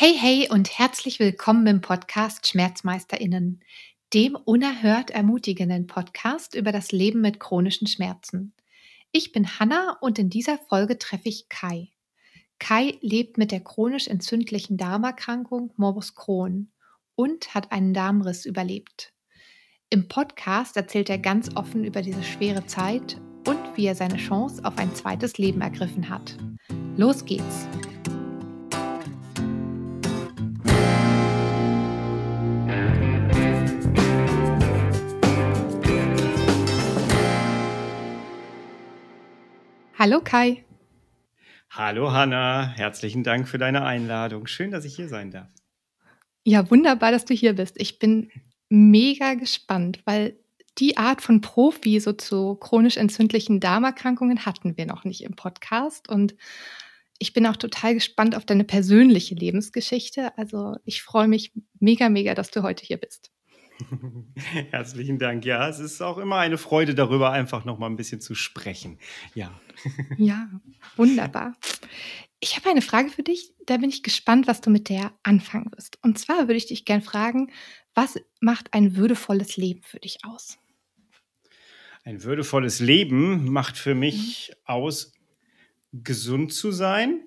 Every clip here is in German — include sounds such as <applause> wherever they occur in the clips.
Hey, hey und herzlich willkommen im Podcast SchmerzmeisterInnen, dem unerhört ermutigenden Podcast über das Leben mit chronischen Schmerzen. Ich bin Hanna und in dieser Folge treffe ich Kai. Kai lebt mit der chronisch entzündlichen Darmerkrankung Morbus Crohn und hat einen Darmriss überlebt. Im Podcast erzählt er ganz offen über diese schwere Zeit und wie er seine Chance auf ein zweites Leben ergriffen hat. Los geht's! Hallo Kai. Hallo Hanna, herzlichen Dank für deine Einladung. Schön, dass ich hier sein darf. Ja, wunderbar, dass du hier bist. Ich bin mega gespannt, weil die Art von Profi so zu chronisch entzündlichen Darmerkrankungen hatten wir noch nicht im Podcast. Und ich bin auch total gespannt auf deine persönliche Lebensgeschichte. Also ich freue mich mega, mega, dass du heute hier bist. <laughs> Herzlichen Dank. Ja, es ist auch immer eine Freude darüber, einfach noch mal ein bisschen zu sprechen. Ja. <laughs> Ja, wunderbar. Ich habe eine Frage für dich, da bin ich gespannt, was du mit der anfangen wirst. Und zwar würde ich dich gerne fragen, was macht ein würdevolles Leben für dich aus? Ein würdevolles Leben macht für mich mhm. aus, gesund zu sein,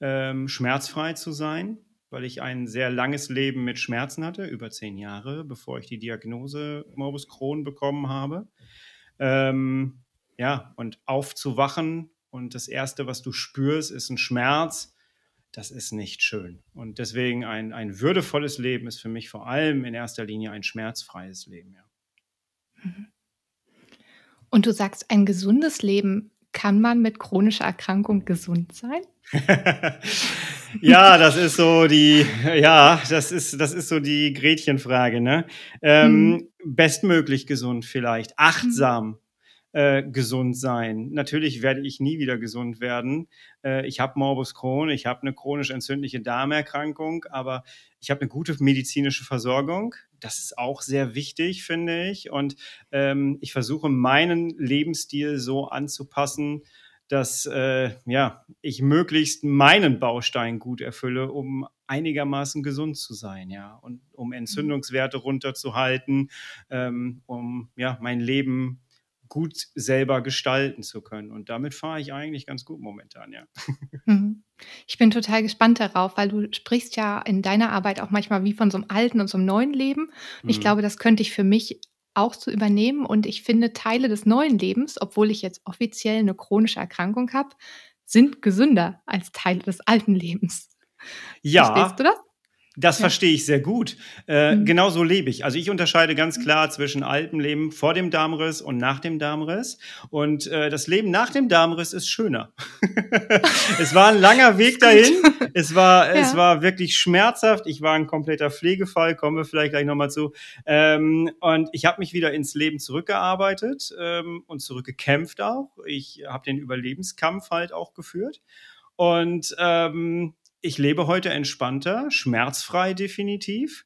ähm, schmerzfrei zu sein, weil ich ein sehr langes Leben mit Schmerzen hatte, über zehn Jahre, bevor ich die Diagnose Morbus Crohn bekommen habe. Ähm, ja, und aufzuwachen und das Erste, was du spürst, ist ein Schmerz. Das ist nicht schön. Und deswegen ein, ein würdevolles Leben ist für mich vor allem in erster Linie ein schmerzfreies Leben. Ja. Mhm. Und du sagst, ein gesundes Leben, kann man mit chronischer Erkrankung gesund sein? <laughs> ja, das ist so die, ja, das ist, das ist so die Gretchenfrage, ne? Ähm, mhm. Bestmöglich gesund vielleicht, achtsam. Mhm äh, gesund sein. Natürlich werde ich nie wieder gesund werden. Äh, ich habe Morbus Crohn, ich habe eine chronisch entzündliche Darmerkrankung, aber ich habe eine gute medizinische Versorgung. Das ist auch sehr wichtig, finde ich. Und ähm, ich versuche meinen Lebensstil so anzupassen, dass äh, ja, ich möglichst meinen Baustein gut erfülle, um einigermaßen gesund zu sein, ja, und um Entzündungswerte runterzuhalten, ähm, um ja mein Leben gut selber gestalten zu können. Und damit fahre ich eigentlich ganz gut momentan, ja. <laughs> Mhm. Ich bin total gespannt darauf, weil du sprichst ja in deiner Arbeit auch manchmal wie von so einem alten und so einem neuen Leben. Und ich mhm. glaube, das könnte ich für mich auch so übernehmen. Und ich finde, Teile des neuen Lebens, obwohl ich jetzt offiziell eine chronische Erkrankung habe, sind gesünder als Teile des alten Lebens. Ja. Verstehst du das? Das ja. verstehe ich sehr gut. Äh, mhm. Genau so lebe ich. Also ich unterscheide ganz klar zwischen altem Leben vor dem Darmriss und nach dem Darmriss. Und äh, das Leben nach dem Darmriss ist schöner. <laughs> es war ein langer Weg dahin. Es war, <laughs> ja. es war wirklich schmerzhaft. Ich war ein kompletter Pflegefall, kommen wir vielleicht gleich nochmal zu. Ähm, und ich habe mich wieder ins Leben zurückgearbeitet ähm, und zurückgekämpft auch. Ich habe den Überlebenskampf halt auch geführt. Und ähm, ich lebe heute entspannter, schmerzfrei definitiv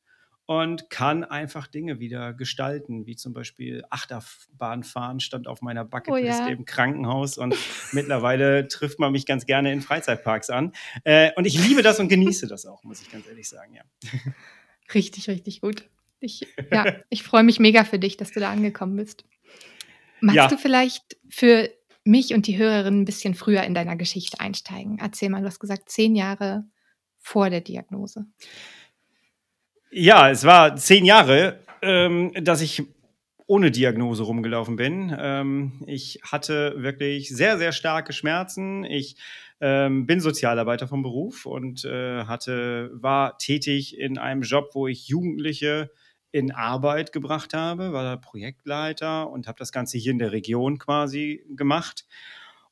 und kann einfach Dinge wieder gestalten, wie zum Beispiel Achterbahn fahren, stand auf meiner Bucketlist oh, ja. im Krankenhaus und <laughs> mittlerweile trifft man mich ganz gerne in Freizeitparks an. Äh, und ich liebe das und genieße das auch, muss ich ganz ehrlich sagen, ja. <laughs> Richtig, richtig gut. Ich, ja, <laughs> ich freue mich mega für dich, dass du da angekommen bist. Magst ja. du vielleicht für mich und die Hörerin ein bisschen früher in deiner Geschichte einsteigen. Erzähl mal, du hast gesagt, zehn Jahre vor der Diagnose. Ja, es war zehn Jahre, ähm, dass ich ohne Diagnose rumgelaufen bin. Ähm, ich hatte wirklich sehr, sehr starke Schmerzen. Ich ähm, bin Sozialarbeiter vom Beruf und äh, hatte, war tätig in einem Job, wo ich Jugendliche in Arbeit gebracht habe, war da Projektleiter und habe das Ganze hier in der Region quasi gemacht.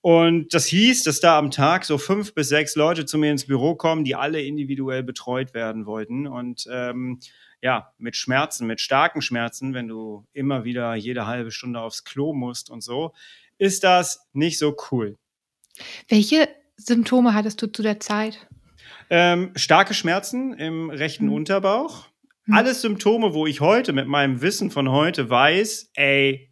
Und das hieß, dass da am Tag so fünf bis sechs Leute zu mir ins Büro kommen, die alle individuell betreut werden wollten. Und ähm, ja, mit Schmerzen, mit starken Schmerzen, wenn du immer wieder jede halbe Stunde aufs Klo musst und so, ist das nicht so cool. Welche Symptome hattest du zu der Zeit? Ähm, starke Schmerzen im rechten hm. Unterbauch. Alles Symptome, wo ich heute mit meinem Wissen von heute weiß, ey,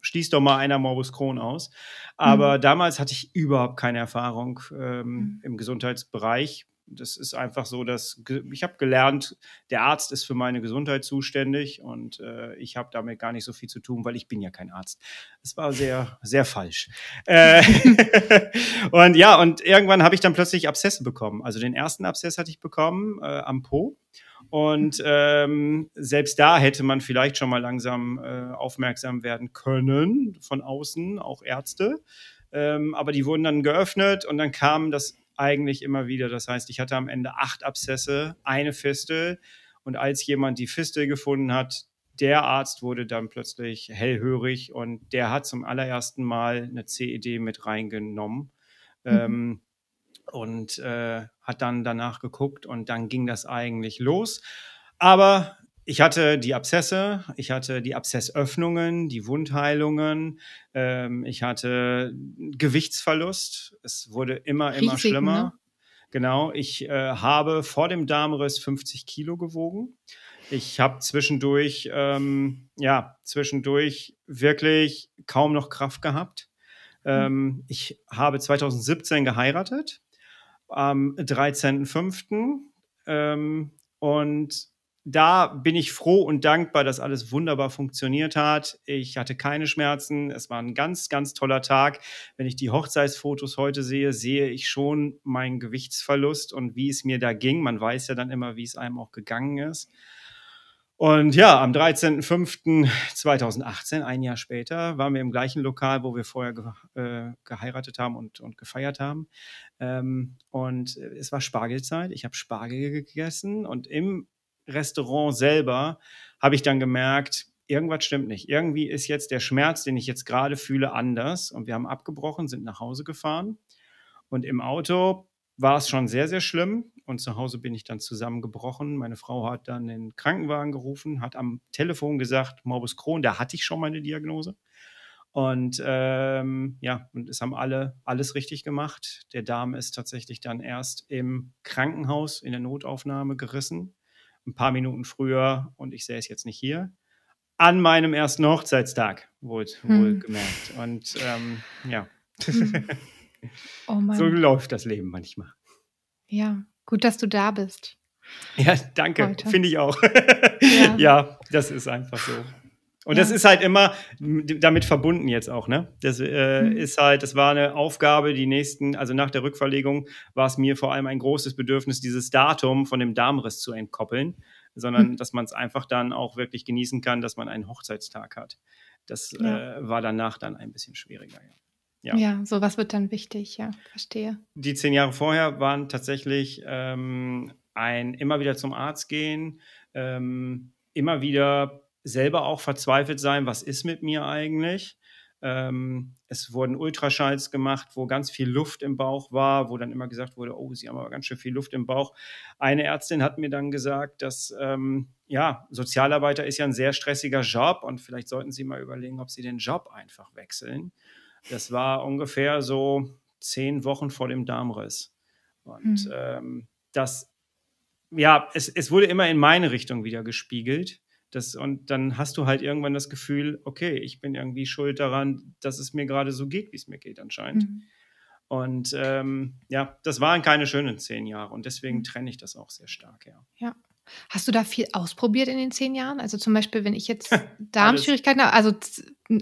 schließt doch mal einer Morbus Crohn aus. Aber mhm. damals hatte ich überhaupt keine Erfahrung ähm, mhm. im Gesundheitsbereich. das ist einfach so, dass ich habe gelernt, der Arzt ist für meine Gesundheit zuständig und äh, ich habe damit gar nicht so viel zu tun, weil ich bin ja kein Arzt. Das war sehr, sehr falsch. Äh, <laughs> <laughs> und ja, und irgendwann habe ich dann plötzlich Abszesse bekommen. Also den ersten Abszess hatte ich bekommen äh, am Po. Und ähm, selbst da hätte man vielleicht schon mal langsam äh, aufmerksam werden können von außen, auch Ärzte. Ähm, aber die wurden dann geöffnet und dann kam das eigentlich immer wieder. Das heißt, ich hatte am Ende acht Abszesse, eine Fistel. Und als jemand die Fistel gefunden hat, der Arzt wurde dann plötzlich hellhörig und der hat zum allerersten Mal eine CED mit reingenommen. Mhm. Ähm, und äh, hat dann danach geguckt und dann ging das eigentlich los. Aber ich hatte die Abszesse, ich hatte die Abszessöffnungen, die Wundheilungen, ähm, ich hatte Gewichtsverlust. Es wurde immer, immer Riesig, schlimmer. Ne? Genau, ich äh, habe vor dem Darmriss 50 Kilo gewogen. Ich habe zwischendurch, ähm, ja, zwischendurch wirklich kaum noch Kraft gehabt. Hm. Ähm, ich habe 2017 geheiratet am 13.05. Ähm, und da bin ich froh und dankbar, dass alles wunderbar funktioniert hat. Ich hatte keine Schmerzen. Es war ein ganz, ganz toller Tag. Wenn ich die Hochzeitsfotos heute sehe, sehe ich schon meinen Gewichtsverlust und wie es mir da ging. Man weiß ja dann immer, wie es einem auch gegangen ist. Und ja, am 13.05.2018, ein Jahr später, waren wir im gleichen Lokal, wo wir vorher ge äh, geheiratet haben und, und gefeiert haben. Ähm, und es war Spargelzeit. Ich habe Spargel gegessen und im Restaurant selber habe ich dann gemerkt, irgendwas stimmt nicht. Irgendwie ist jetzt der Schmerz, den ich jetzt gerade fühle, anders. Und wir haben abgebrochen, sind nach Hause gefahren. Und im Auto war es schon sehr, sehr schlimm. Und zu Hause bin ich dann zusammengebrochen. Meine Frau hat dann den Krankenwagen gerufen, hat am Telefon gesagt, Morbus Crohn, da hatte ich schon meine Diagnose. Und ähm, ja, und es haben alle alles richtig gemacht. Der Darm ist tatsächlich dann erst im Krankenhaus in der Notaufnahme gerissen. Ein paar Minuten früher, und ich sehe es jetzt nicht hier, an meinem ersten Hochzeitstag, wohl, hm. wohl gemerkt. Und ähm, ja. Hm. <laughs> Oh so läuft das Leben manchmal. Ja, Gut, dass du da bist. Ja, danke. Finde ich auch. Ja. <laughs> ja. das ist einfach so. Und ja. das ist halt immer damit verbunden jetzt auch, ne? Das äh, mhm. ist halt, das war eine Aufgabe, die nächsten, also nach der Rückverlegung war es mir vor allem ein großes Bedürfnis, dieses Datum von dem Darmriss zu entkoppeln, sondern mhm. dass man es einfach dann auch wirklich genießen kann, dass man einen Hochzeitstag hat. Das ja. äh, war danach dann ein bisschen schwieriger, ja. Ja. ja, sowas wird dann wichtig, ja, verstehe. Die zehn Jahre vorher waren tatsächlich ähm, ein immer wieder zum Arzt gehen, ähm, immer wieder selber auch verzweifelt sein, was ist mit mir eigentlich? Ähm, es wurden Ultraschalls gemacht, wo ganz viel Luft im Bauch war, wo dann immer gesagt wurde, oh, Sie haben aber ganz schön viel Luft im Bauch. Eine Ärztin hat mir dann gesagt, dass ähm, ja, Sozialarbeiter ist ja ein sehr stressiger Job und vielleicht sollten Sie mal überlegen, ob Sie den Job einfach wechseln. Das war ungefähr so zehn Wochen vor dem Darmriss. Und mhm. ähm, das, ja, es, es wurde immer in meine Richtung wieder gespiegelt. Das, und dann hast du halt irgendwann das Gefühl, okay, ich bin irgendwie schuld daran, dass es mir gerade so geht, wie es mir geht anscheinend. Mhm. Und ähm, ja, das waren keine schönen zehn Jahre und deswegen mhm. trenne ich das auch sehr stark, ja. Ja. Hast du da viel ausprobiert in den zehn Jahren? Also zum Beispiel, wenn ich jetzt Darmschwierigkeiten habe, also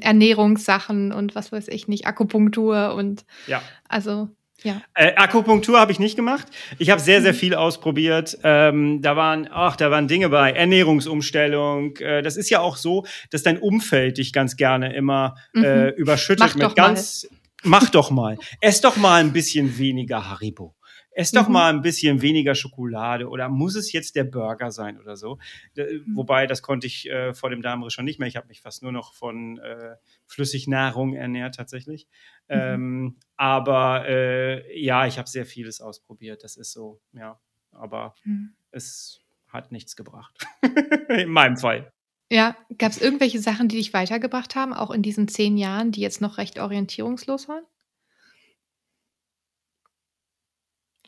Ernährungssachen und was weiß ich nicht, Akupunktur und ja. also ja. Äh, Akupunktur habe ich nicht gemacht. Ich habe sehr, sehr mhm. viel ausprobiert. Ähm, da waren, ach, da waren Dinge bei. Ernährungsumstellung. Äh, das ist ja auch so, dass dein Umfeld dich ganz gerne immer mhm. äh, überschüttet Mach mit ganz. Mal. Mach doch mal. Ess doch mal ein bisschen weniger Haribo ess doch mhm. mal ein bisschen weniger Schokolade oder muss es jetzt der Burger sein oder so. Mhm. Wobei, das konnte ich äh, vor dem Darmriss schon nicht mehr. Ich habe mich fast nur noch von äh, Flüssignahrung ernährt tatsächlich. Mhm. Ähm, aber äh, ja, ich habe sehr vieles ausprobiert. Das ist so, ja. Aber mhm. es hat nichts gebracht. <laughs> in meinem Fall. Ja, gab es irgendwelche Sachen, die dich weitergebracht haben, auch in diesen zehn Jahren, die jetzt noch recht orientierungslos waren?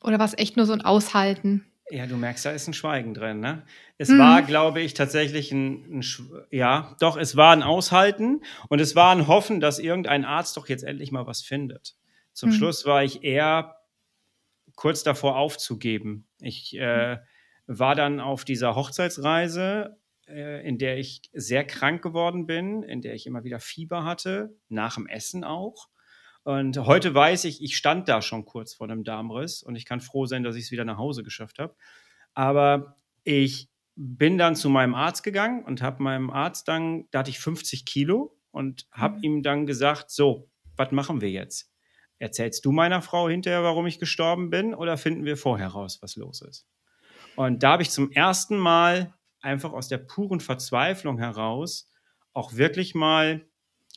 Oder war es echt nur so ein Aushalten? Ja, du merkst, da ist ein Schweigen drin. Ne? Es hm. war, glaube ich, tatsächlich ein, ein, ja, doch, es war ein Aushalten und es war ein Hoffen, dass irgendein Arzt doch jetzt endlich mal was findet. Zum hm. Schluss war ich eher kurz davor aufzugeben. Ich äh, war dann auf dieser Hochzeitsreise, äh, in der ich sehr krank geworden bin, in der ich immer wieder Fieber hatte, nach dem Essen auch. Und heute weiß ich, ich stand da schon kurz vor einem Darmriss und ich kann froh sein, dass ich es wieder nach Hause geschafft habe. Aber ich bin dann zu meinem Arzt gegangen und habe meinem Arzt dann, da hatte ich 50 Kilo und habe mhm. ihm dann gesagt, so, was machen wir jetzt? Erzählst du meiner Frau hinterher, warum ich gestorben bin, oder finden wir vorher raus, was los ist? Und da habe ich zum ersten Mal einfach aus der puren Verzweiflung heraus auch wirklich mal,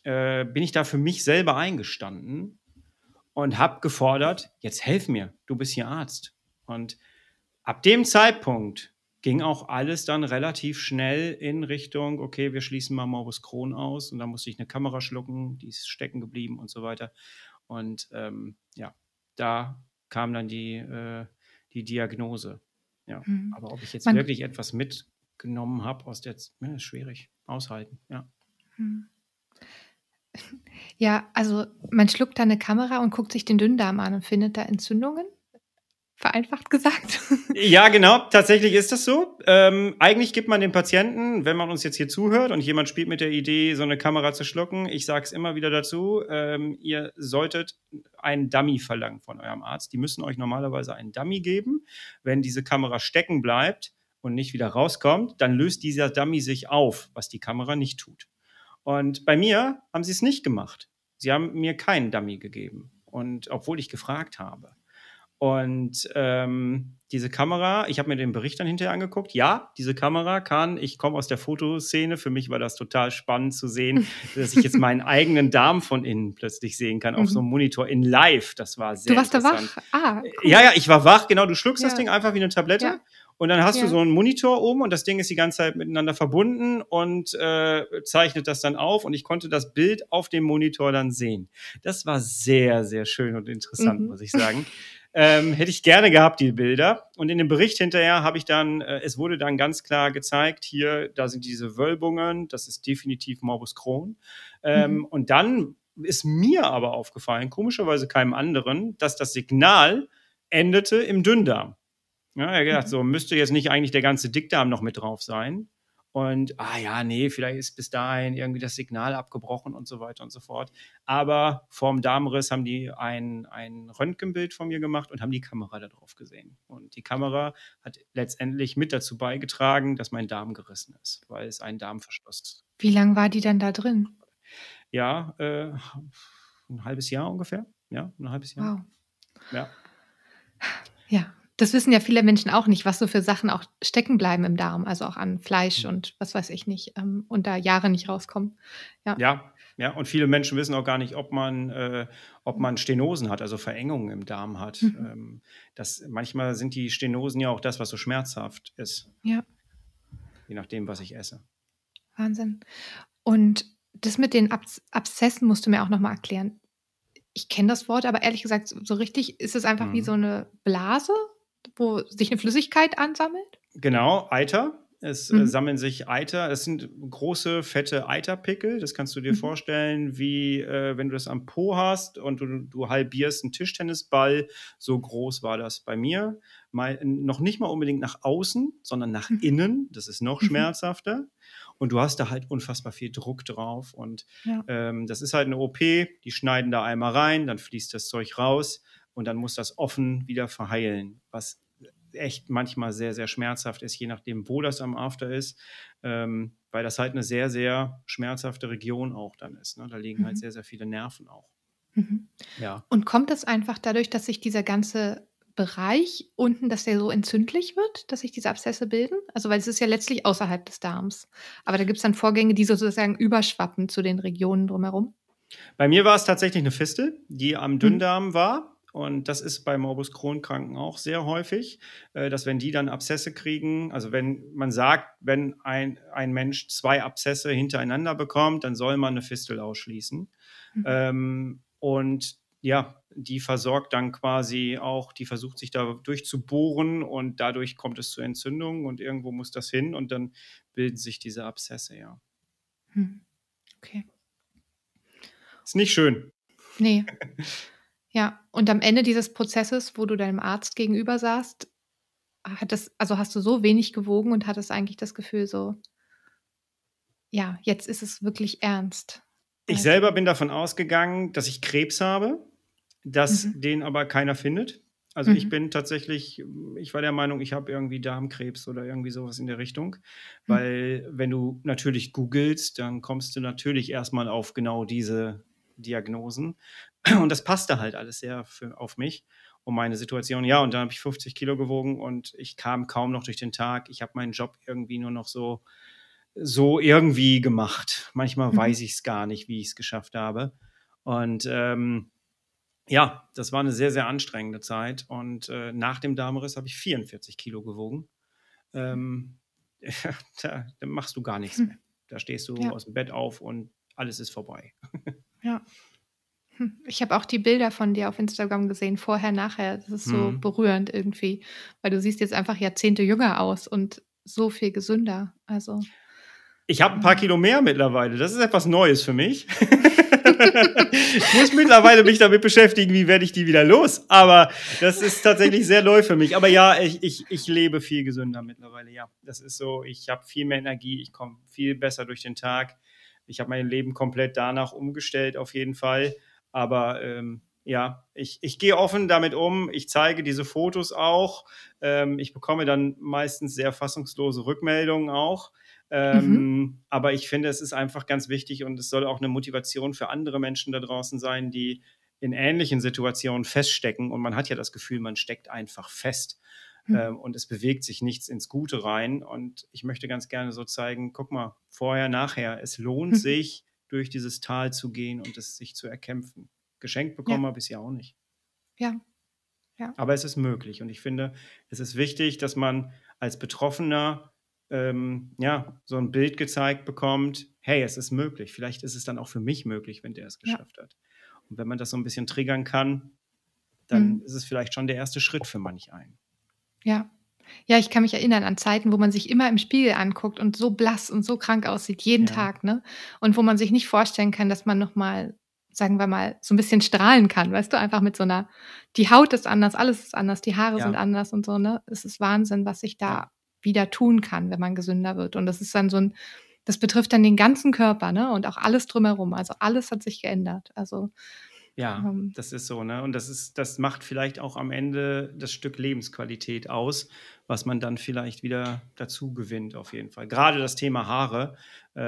äh, bin ich da für mich selber eingestanden und habe gefordert, jetzt helf mir, du bist hier Arzt. Und ab dem Zeitpunkt ging auch alles dann relativ schnell in Richtung, okay, wir schließen mal Morbus Crohn aus und da musste ich eine Kamera schlucken, die ist stecken geblieben und so weiter. Und ähm, ja, da kam dann die, äh, die Diagnose. Ja, mhm. aber ob ich jetzt Man wirklich etwas mitgenommen habe aus der, ja, ist schwierig, aushalten, ja. Mhm. Ja, also man schluckt da eine Kamera und guckt sich den Dünndarm an und findet da Entzündungen vereinfacht gesagt. Ja, genau, tatsächlich ist das so. Ähm, eigentlich gibt man dem Patienten, wenn man uns jetzt hier zuhört und jemand spielt mit der Idee, so eine Kamera zu schlucken, ich sage es immer wieder dazu, ähm, ihr solltet einen Dummy verlangen von eurem Arzt. Die müssen euch normalerweise einen Dummy geben. Wenn diese Kamera stecken bleibt und nicht wieder rauskommt, dann löst dieser Dummy sich auf, was die Kamera nicht tut. Und bei mir haben sie es nicht gemacht. Sie haben mir keinen Dummy gegeben. Und obwohl ich gefragt habe. Und ähm, diese Kamera, ich habe mir den Bericht dann hinterher angeguckt. Ja, diese Kamera kann, ich komme aus der Fotoszene, für mich war das total spannend zu sehen, <laughs> dass ich jetzt meinen eigenen Darm von innen plötzlich sehen kann auf so einem mhm. Monitor in live. Das war sehr Du warst da wach? Ah, cool. Ja, ja, ich war wach, genau. Du schluckst ja. das Ding einfach wie eine Tablette. Ja. Und dann hast ja. du so einen Monitor oben und das Ding ist die ganze Zeit miteinander verbunden und äh, zeichnet das dann auf und ich konnte das Bild auf dem Monitor dann sehen. Das war sehr, sehr schön und interessant, mhm. muss ich sagen. Ähm, hätte ich gerne gehabt, die Bilder. Und in dem Bericht hinterher habe ich dann, äh, es wurde dann ganz klar gezeigt, hier, da sind diese Wölbungen, das ist definitiv Morbus Crohn. Ähm, mhm. Und dann ist mir aber aufgefallen, komischerweise keinem anderen, dass das Signal endete im Dünndarm. Ja, er hat gedacht, mhm. so müsste jetzt nicht eigentlich der ganze Dickdarm noch mit drauf sein. Und, ah ja, nee, vielleicht ist bis dahin irgendwie das Signal abgebrochen und so weiter und so fort. Aber vorm Darmriss haben die ein, ein Röntgenbild von mir gemacht und haben die Kamera da drauf gesehen. Und die Kamera hat letztendlich mit dazu beigetragen, dass mein Darm gerissen ist, weil es ein Darmverschluss ist. Wie lange war die dann da drin? Ja, äh, ein halbes Jahr ungefähr. Ja, ein halbes Jahr. Wow. Ja. Ja, das wissen ja viele Menschen auch nicht, was so für Sachen auch stecken bleiben im Darm, also auch an Fleisch mhm. und was weiß ich nicht, ähm, und da Jahre nicht rauskommen. Ja. ja. ja, und viele Menschen wissen auch gar nicht, ob man, äh, ob man Stenosen hat, also Verengungen im Darm hat. Mhm. Ähm, das, manchmal sind die Stenosen ja auch das, was so schmerzhaft ist. Ja. Je nachdem, was ich esse. Wahnsinn. Und das mit den Abs Abszessen musst du mir auch nochmal erklären. Ich kenne das Wort, aber ehrlich gesagt, so richtig ist es einfach mhm. wie so eine Blase wo sich eine Flüssigkeit ansammelt? Genau, Eiter. Es äh, mhm. äh, sammeln sich Eiter. Es sind große, fette Eiterpickel. Das kannst du dir mhm. vorstellen, wie äh, wenn du das am Po hast und du, du, halbierst einen Tischtennisball. So groß war das bei mir. Mal, noch nicht mal unbedingt nach außen, sondern nach mhm. innen. Das ist noch mhm. schmerzhafter. Und du hast da halt unfassbar viel Druck drauf. Und ja. ähm, das ist halt eine OP. Die schneiden da einmal rein, dann fließt das Zeug raus und dann muss das offen wieder verheilen, was echt manchmal sehr, sehr schmerzhaft ist, je nachdem, wo das am After ist, ähm, weil das halt eine sehr, sehr schmerzhafte Region auch dann ist. Ne? Da liegen halt mhm. halt sehr, sehr viele Nerven auch. Mhm. Ja. Und kommt das einfach dadurch, dass sich dieser ganze Bereich unten, dass der so entzündlich wird, dass sich diese Abszesse bilden? Also, weil es ist ja letztlich außerhalb des Darms. Aber da gibt es dann Vorgänge, die sozusagen überschwappen zu den Regionen drumherum. Bei mir war es tatsächlich eine Fistel, die am mhm. Dünndarm mhm. war. Und das ist bei Morbus Crohn-Kranken auch sehr häufig, äh, dass wenn die dann Abszesse kriegen, also wenn man sagt, wenn ein, ein Mensch zwei Abszesse hintereinander bekommt, dann soll man eine Fistel ausschließen. Mhm. Ähm, und ja, die versorgt dann quasi auch, die versucht sich da durchzubohren und dadurch kommt es zu Entzündungen und irgendwo muss das hin und dann bilden sich diese Abszesse, ja. Hm. Okay. Ist nicht schön. Nee. <laughs> Ja, und am Ende dieses Prozesses, wo du deinem Arzt gegenüber saßt, hat das, also hast du so wenig gewogen und hattest eigentlich das Gefühl so, ja, jetzt ist es wirklich ernst? Ich Also selber bin davon ausgegangen, dass ich Krebs habe, dass Mhm. den aber keiner findet. Also, ich Mhm. bin tatsächlich ich war der Meinung, ich habe irgendwie Darmkrebs oder irgendwie so was in der Richtung. Hm. Weil wenn du natürlich googelst, dann kommst du natürlich erst mal auf genau diese Diagnosen. Und das passte halt alles sehr für auf mich und meine Situation. Ja, und dann habe ich 50 Kilo gewogen und ich kam kaum noch durch den Tag. Ich habe meinen Job irgendwie nur noch so so irgendwie gemacht. Manchmal Mhm. weiß ich's gar nicht, wie ich's geschafft habe. Und, ähm, ja, das war 'ne sehr, sehr anstrengende Zeit. Und, äh, nach dem Darmriss habe ich 44 Kilo gewogen. Ähm, <laughs> da da machst du gar nichts Hm. mehr. Da stehst du Ja. aus'm Bett auf und alles ist vorbei. Ja. Hm, ich habe auch die Bilder von dir auf Instagram gesehen, vorher, nachher. Das ist so Mhm. berührend irgendwie, weil du siehst jetzt einfach Jahrzehnte jünger aus und so viel gesünder. Also Ich habe 'n paar ähm Kilo mehr mittlerweile. Das ist etwas Neues für mich. <laughs> Ich muss mittlerweile mich damit beschäftigen, wie werde ich die wieder los? Aber das ist tatsächlich sehr neu für mich. Aber ja, ich ich ich lebe viel gesünder mittlerweile, ja. Das ist so, ich habe viel mehr Energie, ich komme viel besser durch den Tag. Ich habe mein Leben komplett danach umgestellt auf jeden Fall. Aber, ähm, ja, ich ich gehe offen damit um. Ich zeige diese Fotos auch. Ähm, ich bekomme dann meistens sehr fassungslose Rückmeldungen auch. Mhm. Ähm, aber ich finde, es ist einfach ganz wichtig und es soll auch 'ne Motivation für andere Menschen da draußen sein, die in ähnlichen Situationen feststecken. Und man hat ja das Gefühl, man steckt einfach fest, Hm. ähm, und es bewegt sich nichts ins Gute rein. Und ich möchte ganz gerne so zeigen: „Guck mal, vorher, nachher. Es lohnt Hm. sich, durch dieses Tal zu gehen und es sich zu erkämpfen.“ Geschenkt Ja. bekommen habe ich's ja auch nicht. Ja. Ja. Aber es ist möglich und ich finde, es ist wichtig, dass man als Betroffener, ähm, ja, so 'n Bild gezeigt bekommt: „Hey, es ist möglich. Vielleicht ist es dann auch für mich möglich, wenn der es Ja. geschafft hat.“ Und wenn man das so 'n bisschen triggern kann, dann Mhm. ist es vielleicht schon der erste Schritt für manch einen. Ja. Ja, ich kann mich erinnern an Zeiten, wo man sich immer im Spiegel anguckt und so blass und so krank aussieht, jeden Ja. Tag, ne? Und wo man sich nicht vorstellen kann, dass man noch mal, sagen wir mal, so 'n bisschen strahlen kann, weißt du? Einfach mit so 'ner die Haut ist anders, alles ist anders, die Haare sind Ja. anders und so, ne? Es ist Wahnsinn, was sich Ja. da wieder tun kann, wenn man gesünder wird. Und das ist dann so 'n das betrifft dann den ganzen Körper, ne, und auch alles drumherum. Also, alles hat sich geändert. Also, Ja, ähm das ist so, ne? Und das ist das macht vielleicht auch am Ende das Stück Lebensqualität aus, was man dann vielleicht wieder dazu gewinnt auf jeden Fall. Grade das Thema Haare,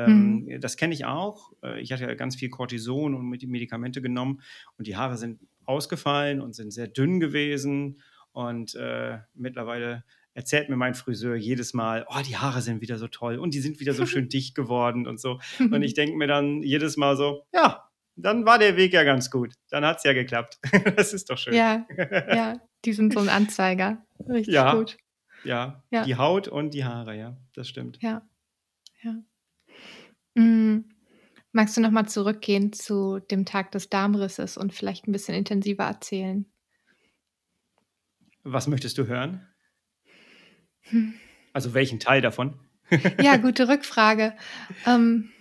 Mhm. ähm, das kenne ich auch. Äh, ich hatte ja ganz viel Cortison und Medi Medikamente genommen und die Haare sind ausgefallen und sind sehr dünn gewesen. Und, äh, mittlerweile erzählt mir mein Friseur jedes Mal: „Oh, die Haare sind wieder so toll und die sind wieder so <laughs> schön dicht geworden“ und so. Und ich <laughs> denke mir dann jedes Mal so: „Ja, dann war der Weg ja ganz gut. Dann hat's ja geklappt.“ <laughs> Das ist doch schön. Ja, ja, <laughs> die sind so 'n Anzeiger. Richtig Ja, gut. ja, Ja. die Haut und die Haare, ja, das stimmt. Ja, ja. Hm, magst du noch mal zurückgehen zu dem Tag des Darmrisses und vielleicht 'n bisschen intensiver erzählen? Was möchtest du hören? Hm. Also, welchen Teil davon? Ja, gute Rückfrage. <laughs> Ähm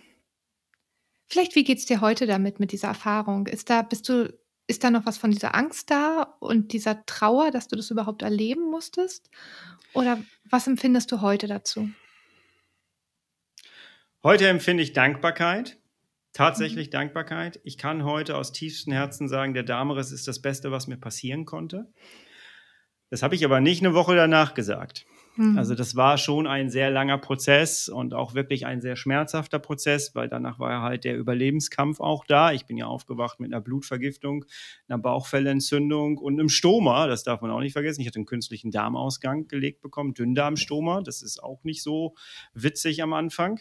vielleicht, wie geht's dir heute damit mit dieser Erfahrung? Ist da bist du ist da noch was von dieser Angst da und dieser Trauer, dass du das überhaupt erleben musstest? Oder was empfindest du heute dazu? Heute empfinde ich Dankbarkeit, Mhm. tatsächlich Dankbarkeit. Ich kann heute aus tiefstem Herzen sagen, der Darmriss ist das Beste, was mir passieren konnte. Das habe ich aber nicht 'ne Woche danach gesagt. Also, Mhm. das war schon ein sehr langer Prozess und auch wirklich ein sehr schmerzhafter Prozess, weil danach war halt der Überlebenskampf auch da. Ich bin ja aufgewacht mit 'ner Blutvergiftung, 'ner Bauchfellentzündung und 'nem Stoma. Das darf man auch nicht vergessen. Ich hatte 'n künstlichen Darmausgang gelegt bekommen, Dünndarmstoma. Das ist auch nicht so witzig am Anfang,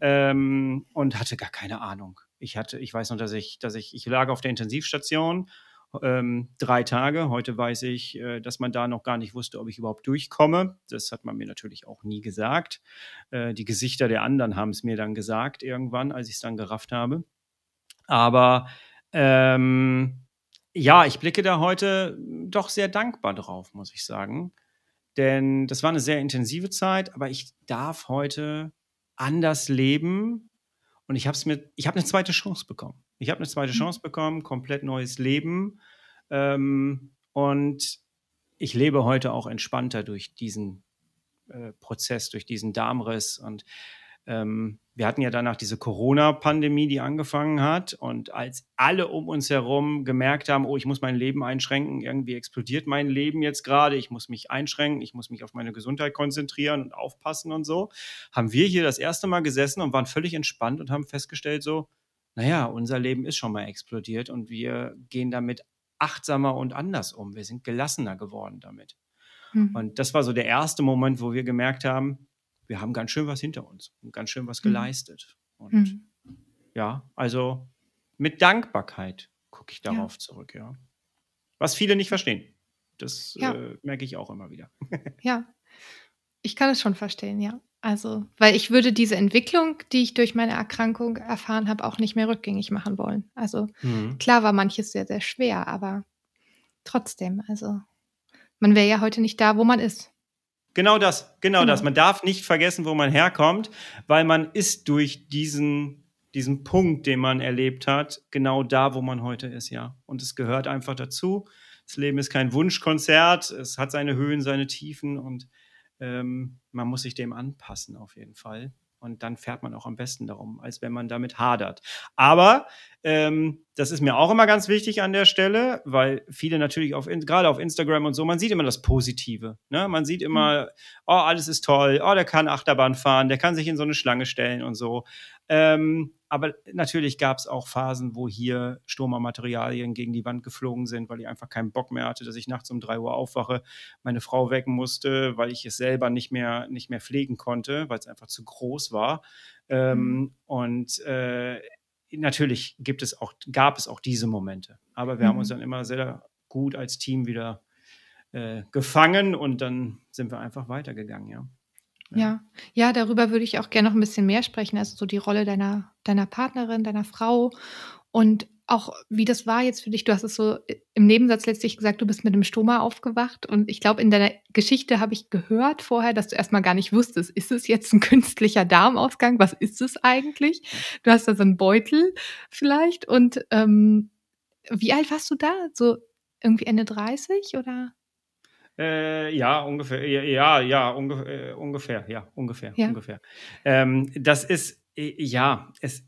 ähm, und hatte gar keine Ahnung. Ich hatte ich weiß noch, dass ich dass ich ich lag auf der Intensivstation, ähm, 3 Tage. Heute weiß ich, äh, dass man da noch gar nicht wusste, ob ich überhaupt durchkomme. Das hat man mir natürlich auch nie gesagt. Äh, die Gesichter der anderen haben's mir dann gesagt irgendwann, als ich's dann gerafft habe. Aber, ähm, ja, ich blicke da heute doch sehr dankbar drauf, muss ich sagen. Denn das war 'ne sehr intensive Zeit, aber ich darf heute anders leben und ich habe es mir ich habe 'ne 2. Chance bekommen. Ich habe 'ne 2. Mhm. Chance bekommen, komplett neues Leben, ähm, und ich lebe heute auch entspannter durch diesen äh, Prozess, durch diesen Darmriss und ähm, wir hatten ja danach diese Corona-Pandemie, die angefangen hat. Und als alle um uns herum gemerkt haben, oh, ich muss mein Leben einschränken, irgendwie explodiert mein Leben jetzt gerade, ich muss mich einschränken, ich muss mich auf meine Gesundheit konzentrieren und aufpassen und so, haben wir hier das erste Mal gesessen und waren völlig entspannt und haben festgestellt, so, naja, unser Leben ist schon mal explodiert und wir gehen damit achtsamer und anders um. Wir sind gelassener geworden damit. Mhm. Und das war so der erste Moment, wo wir gemerkt haben, wir haben ganz schön was hinter uns und ganz schön was mhm. geleistet. Und mhm. ja, also mit Dankbarkeit gucke ich darauf ja. zurück, ja. Was viele nicht verstehen. Das ja. äh, merke ich auch immer wieder. <laughs> ja, ich kann es schon verstehen, ja. Also, weil ich würde diese Entwicklung, die ich durch meine Erkrankung erfahren habe, auch nicht mehr rückgängig machen wollen. Also mhm. klar war manches sehr, sehr schwer, aber trotzdem, also man wäre ja heute nicht da, wo man ist. Genau das, genau, genau, das. Man darf nicht vergessen, wo man herkommt, weil man ist durch diesen, diesen Punkt, den man erlebt hat, genau da, wo man heute ist, ja. Und es gehört einfach dazu. Das Leben ist kein Wunschkonzert, es hat seine Höhen, seine Tiefen und ähm, man muss sich dem anpassen auf jeden Fall. Und dann fährt man auch am besten darum, als wenn man damit hadert. Aber ähm, das ist mir auch immer ganz wichtig an der Stelle, weil viele natürlich auf, gerade auf Instagram und so, man sieht immer das Positive. Ne? Man sieht immer, mhm. oh, alles ist toll, oh, der kann Achterbahn fahren, der kann sich in so eine Schlange stellen und so. Ähm, aber natürlich gab es auch Phasen, wo hier Sturmermaterialien gegen die Wand geflogen sind, weil ich einfach keinen Bock mehr hatte, dass ich nachts um drei Uhr aufwache, meine Frau wecken musste, weil ich es selber nicht mehr, nicht mehr pflegen konnte, weil es einfach zu groß war. Ähm, mhm. Und äh, natürlich gibt es auch, gab es auch diese Momente. Aber wir mhm. haben uns mhm. dann immer sehr gut als Team wieder äh, gefangen und dann sind wir einfach weitergegangen, ja. Ja. ja, darüber würde ich auch gerne noch ein bisschen mehr sprechen. Also so die Rolle deiner, deiner Partnerin, deiner Frau und auch wie das war jetzt für dich. Du hast es so im Nebensatz letztlich gesagt, du bist mit dem Stoma aufgewacht. Und ich glaube, in deiner Geschichte habe ich gehört vorher, dass du erstmal gar nicht wusstest, ist es jetzt ein künstlicher Darmausgang? Was ist es eigentlich? Du hast da so einen Beutel vielleicht. Und ähm, wie alt warst du da? So irgendwie Ende 30 oder? Äh, ja, ungefähr, ja, ja, ungefähr, äh, ungefähr, ja, ungefähr, ja. ungefähr. Ähm, das ist, äh, ja, es,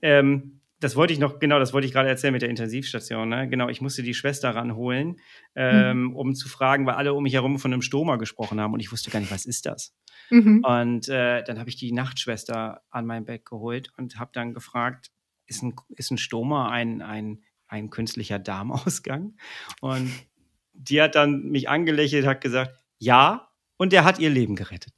ähm, das wollte ich noch, genau, das wollte ich gerade erzählen mit der Intensivstation. Ne? Genau, ich musste die Schwester ranholen, ähm, mhm. um zu fragen, weil alle um mich herum von einem Stoma gesprochen haben und ich wusste gar nicht, was ist das. Mhm. Und äh, dann habe ich die Nachtschwester an mein Bett geholt und habe dann gefragt, ist ein, ist ein Stoma ein, ein, ein künstlicher Darmausgang? Und die hat dann mich angelächelt, hat gesagt, ja, und der hat ihr Leben gerettet.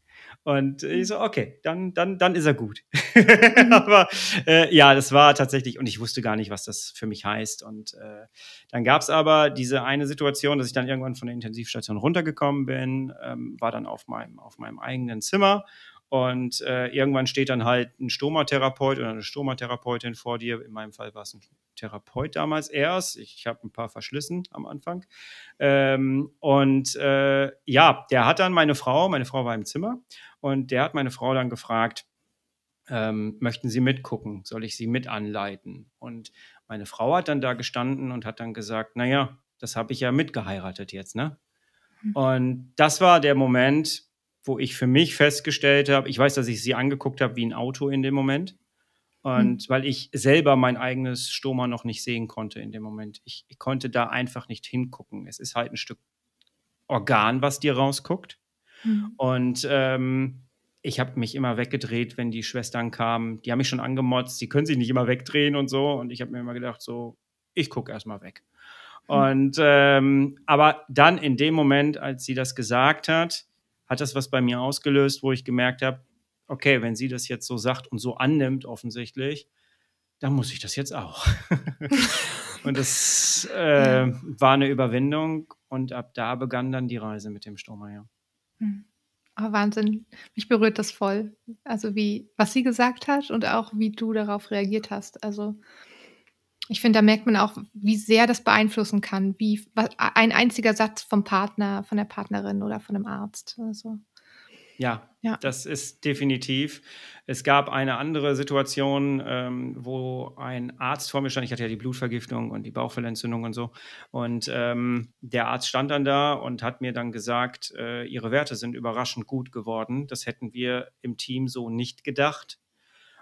Und ich so, okay, dann, dann, dann ist er gut. Mhm. <laughs> Aber äh, ja, das war tatsächlich, und ich wusste gar nicht, was das für mich heißt. Und äh, dann gab es aber diese eine Situation, dass ich dann irgendwann von der Intensivstation runtergekommen bin, ähm, war dann auf meinem, auf meinem eigenen Zimmer und äh, irgendwann steht dann halt ein Stomatherapeut oder eine Stomatherapeutin vor dir. In meinem Fall war es ein Therapeut damals erst. Ich, habe ein paar verschlissen am Anfang. Ähm, und äh, ja, der hat dann meine Frau, meine Frau war im Zimmer, und der hat meine Frau dann gefragt, ähm, möchten Sie mitgucken? Soll ich Sie mit anleiten? Und meine Frau hat dann da gestanden und hat dann gesagt, naja, das habe ich ja mitgeheiratet jetzt, ne? Hm. Und das war der Moment, wo ich für mich festgestellt habe, ich weiß, dass ich sie angeguckt habe wie ein Auto in dem Moment. Und mhm. weil ich selber mein eigenes Stoma noch nicht sehen konnte in dem Moment. Ich, ich, konnte da einfach nicht hingucken. Es ist halt ein Stück Organ, was dir rausguckt. Mhm. Und ähm, ich habe mich immer weggedreht, wenn die Schwestern kamen. Die haben mich schon angemotzt, sie können sich nicht immer wegdrehen und so. Und ich habe mir immer gedacht, so, ich gucke erstmal weg. Mhm. Und ähm, aber dann in dem Moment, als sie das gesagt hat, hat das was bei mir ausgelöst, wo ich gemerkt habe, okay, wenn sie das jetzt so sagt und so annimmt, offensichtlich, dann muss ich das jetzt auch. <laughs> und das äh, war eine Überwindung und ab da begann dann die Reise mit dem Strohmeier. Hm. Oh, Wahnsinn. Mich berührt das voll. Also wie, was sie gesagt hat und auch wie du darauf reagiert hast. Also ich finde, da merkt man auch, wie sehr das beeinflussen kann, wie ein einziger Satz vom Partner, von der Partnerin oder von einem Arzt. Also, Ja, ja, das ist definitiv. Es gab eine andere Situation, ähm, wo ein Arzt vor mir stand. Ich hatte ja die Blutvergiftung und die Bauchfellentzündung und so. Und ähm, der Arzt stand dann da und hat mir dann gesagt, äh, Ihre Werte sind überraschend gut geworden. Das hätten wir im Team so nicht gedacht.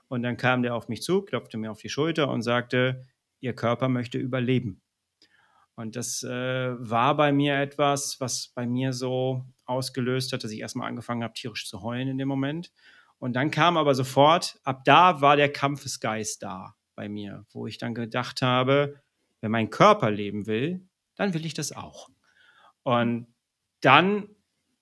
Und dann kam der auf mich zu, klopfte mir auf die Schulter und sagte, Ihr Körper möchte überleben. Und das äh, war bei mir etwas, was bei mir so ausgelöst hat, dass ich erstmal angefangen habe, tierisch zu heulen in dem Moment. Und dann kam aber sofort, ab da war der Kampfesgeist da bei mir, wo ich dann gedacht habe, wenn mein Körper leben will, dann will ich das auch. Und dann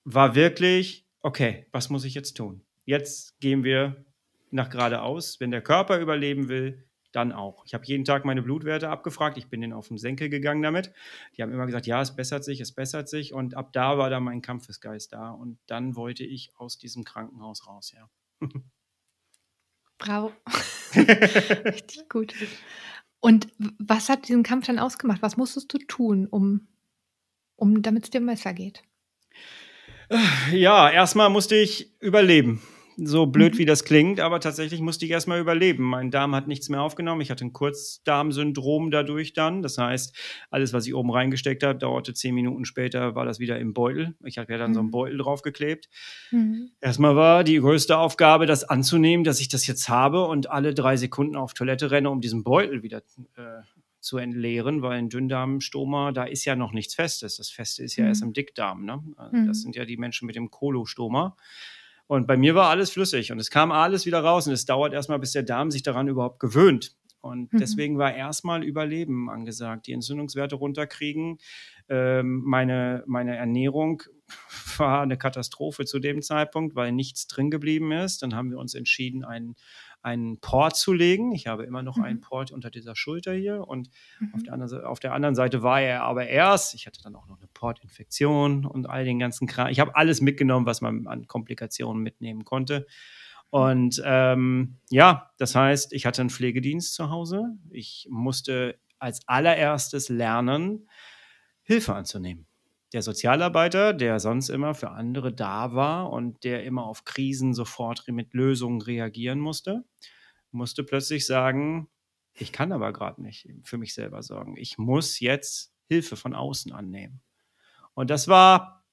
war wirklich, okay, was muss ich jetzt tun? Jetzt gehen wir nach geradeaus. Wenn der Körper überleben will, dann auch. Ich habe jeden Tag meine Blutwerte abgefragt. Ich bin denen auf den Senkel gegangen damit. Die haben immer gesagt, ja, es bessert sich, es bessert sich. Und ab da war dann mein Kampfesgeist da. Und dann wollte ich aus diesem Krankenhaus raus, ja. Bravo. <laughs> <laughs> Richtig gut. Und was hat diesen Kampf dann ausgemacht? Was musstest du tun, um, um damit es dir besser geht? Ja, erstmal musste ich überleben. So blöd, mhm. wie das klingt, aber tatsächlich musste ich erstmal überleben. Mein Darm hat nichts mehr aufgenommen. Ich hatte ein Kurzdarmsyndrom dadurch dann. Das heißt, alles, was ich oben reingesteckt habe, dauerte zehn Minuten später, war das wieder im Beutel. Ich habe ja dann mhm. so einen mhm. Beutel draufgeklebt. Mhm. Erstmal war die größte Aufgabe, das anzunehmen, dass ich das jetzt habe und alle drei Sekunden auf Toilette renne, um diesen Beutel wieder äh, zu entleeren, weil ein Dünndarmstoma, da ist ja noch nichts Festes. Das Feste ist ja erst mhm. im Dickdarm. Ne? Also das mhm. sind ja die Menschen mit dem Kolostoma. Und bei mir war alles flüssig und es kam alles wieder raus und es dauert erstmal, bis der Darm sich daran überhaupt gewöhnt. Und mhm. deswegen war erstmal Überleben angesagt, die Entzündungswerte runterkriegen. Ähm, meine, meine Ernährung <laughs> war eine Katastrophe zu dem Zeitpunkt, weil nichts drin geblieben ist. Dann haben wir uns entschieden, einen einen Port zu legen. Ich habe immer noch mhm. einen Port unter dieser Schulter hier und mhm. auf, der anderen, auf, der anderen, Seite war er aber erst. Ich hatte dann auch noch eine Portinfektion und all den ganzen Kram. Ich habe alles mitgenommen, was man an Komplikationen mitnehmen konnte. Und ähm, ja, das heißt, ich hatte einen Pflegedienst zu Hause. Ich musste als allererstes lernen, Hilfe anzunehmen der Sozialarbeiter, der sonst immer für andere da war und der immer auf Krisen sofort mit Lösungen reagieren musste, musste plötzlich sagen, ich kann aber gerade nicht für mich selber sorgen. Ich muss jetzt Hilfe von außen annehmen. Und das war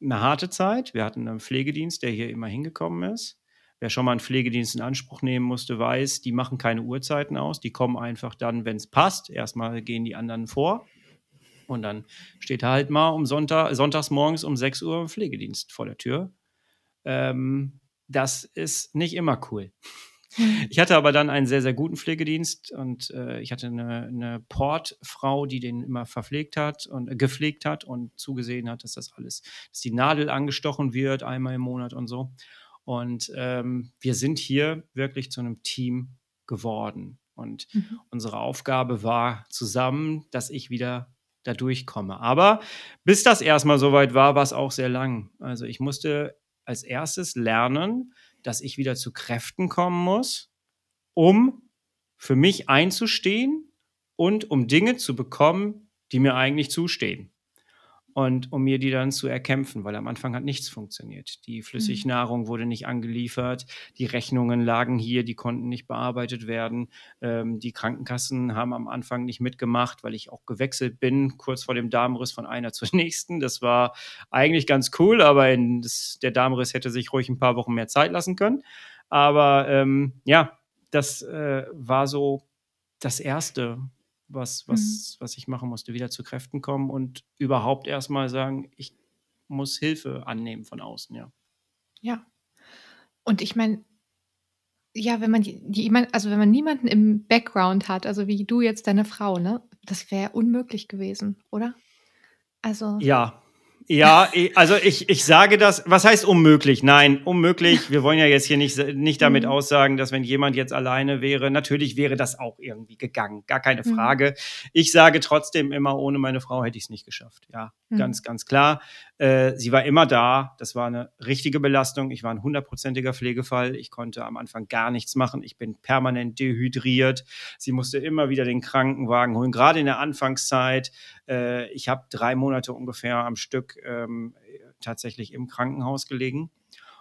eine harte Zeit. Wir hatten einen Pflegedienst, der hier immer hingekommen ist. Wer schon mal einen Pflegedienst in Anspruch nehmen musste, weiß, die machen keine Uhrzeiten aus. Die kommen einfach dann, wenn es passt. Erstmal gehen die anderen vor. Und dann steht halt mal um Sonntag, sonntags morgens um 6 Uhr Pflegedienst vor der Tür. Ähm, das ist nicht immer cool. Ich hatte aber dann einen sehr, sehr guten Pflegedienst und äh, ich hatte eine, eine, Portfrau, die den immer verpflegt hat und äh, gepflegt hat und zugesehen hat, dass das alles, dass die Nadel angestochen wird einmal im Monat und so. Und ähm, wir sind hier wirklich zu einem Team geworden. Und mhm. unsere Aufgabe war zusammen, dass ich wieder da durchkomme. Aber bis das erstmal soweit war, war es auch sehr lang. Also ich musste als erstes lernen, dass ich wieder zu Kräften kommen muss, um für mich einzustehen und um Dinge zu bekommen, die mir eigentlich zustehen und um mir die dann zu erkämpfen, weil am Anfang hat nichts funktioniert. Die Flüssignahrung wurde nicht angeliefert, die Rechnungen lagen hier, die konnten nicht bearbeitet werden. Ähm, die Krankenkassen haben am Anfang nicht mitgemacht, weil ich auch gewechselt bin, kurz vor dem Darmriss von einer zur <laughs> nächsten. Das war eigentlich ganz cool, aber das, der Darmriss hätte sich ruhig ein paar Wochen mehr Zeit lassen können. Aber ähm, ja, das äh, war so das Erste, was, was, mhm. was ich machen musste, wieder zu Kräften kommen und überhaupt erstmal sagen, ich muss Hilfe annehmen von außen, ja. Ja. Und ich meine, ja, wenn man jemand, also wenn man niemanden im Background hat, also wie du jetzt deine Frau, ne, das wäre unmöglich gewesen, oder? Also. Ja, ja, also ich, ich sage das, was heißt unmöglich? Nein, unmöglich. Wir wollen ja jetzt hier nicht, nicht damit mhm. aussagen, dass wenn jemand jetzt alleine wäre, natürlich wäre das auch irgendwie gegangen, gar keine mhm. Frage. Ich sage trotzdem immer, ohne meine Frau hätte ich es nicht geschafft. Ja, mhm. ganz, ganz klar. Äh, sie war immer da. Das war eine richtige Belastung. Ich war ein hundertprozentiger Pflegefall. Ich konnte am Anfang gar nichts machen. Ich bin permanent dehydriert. Sie musste immer wieder den Krankenwagen holen, gerade in der Anfangszeit. Äh, ich habe drei Monate ungefähr am Stück ähm, tatsächlich im Krankenhaus gelegen.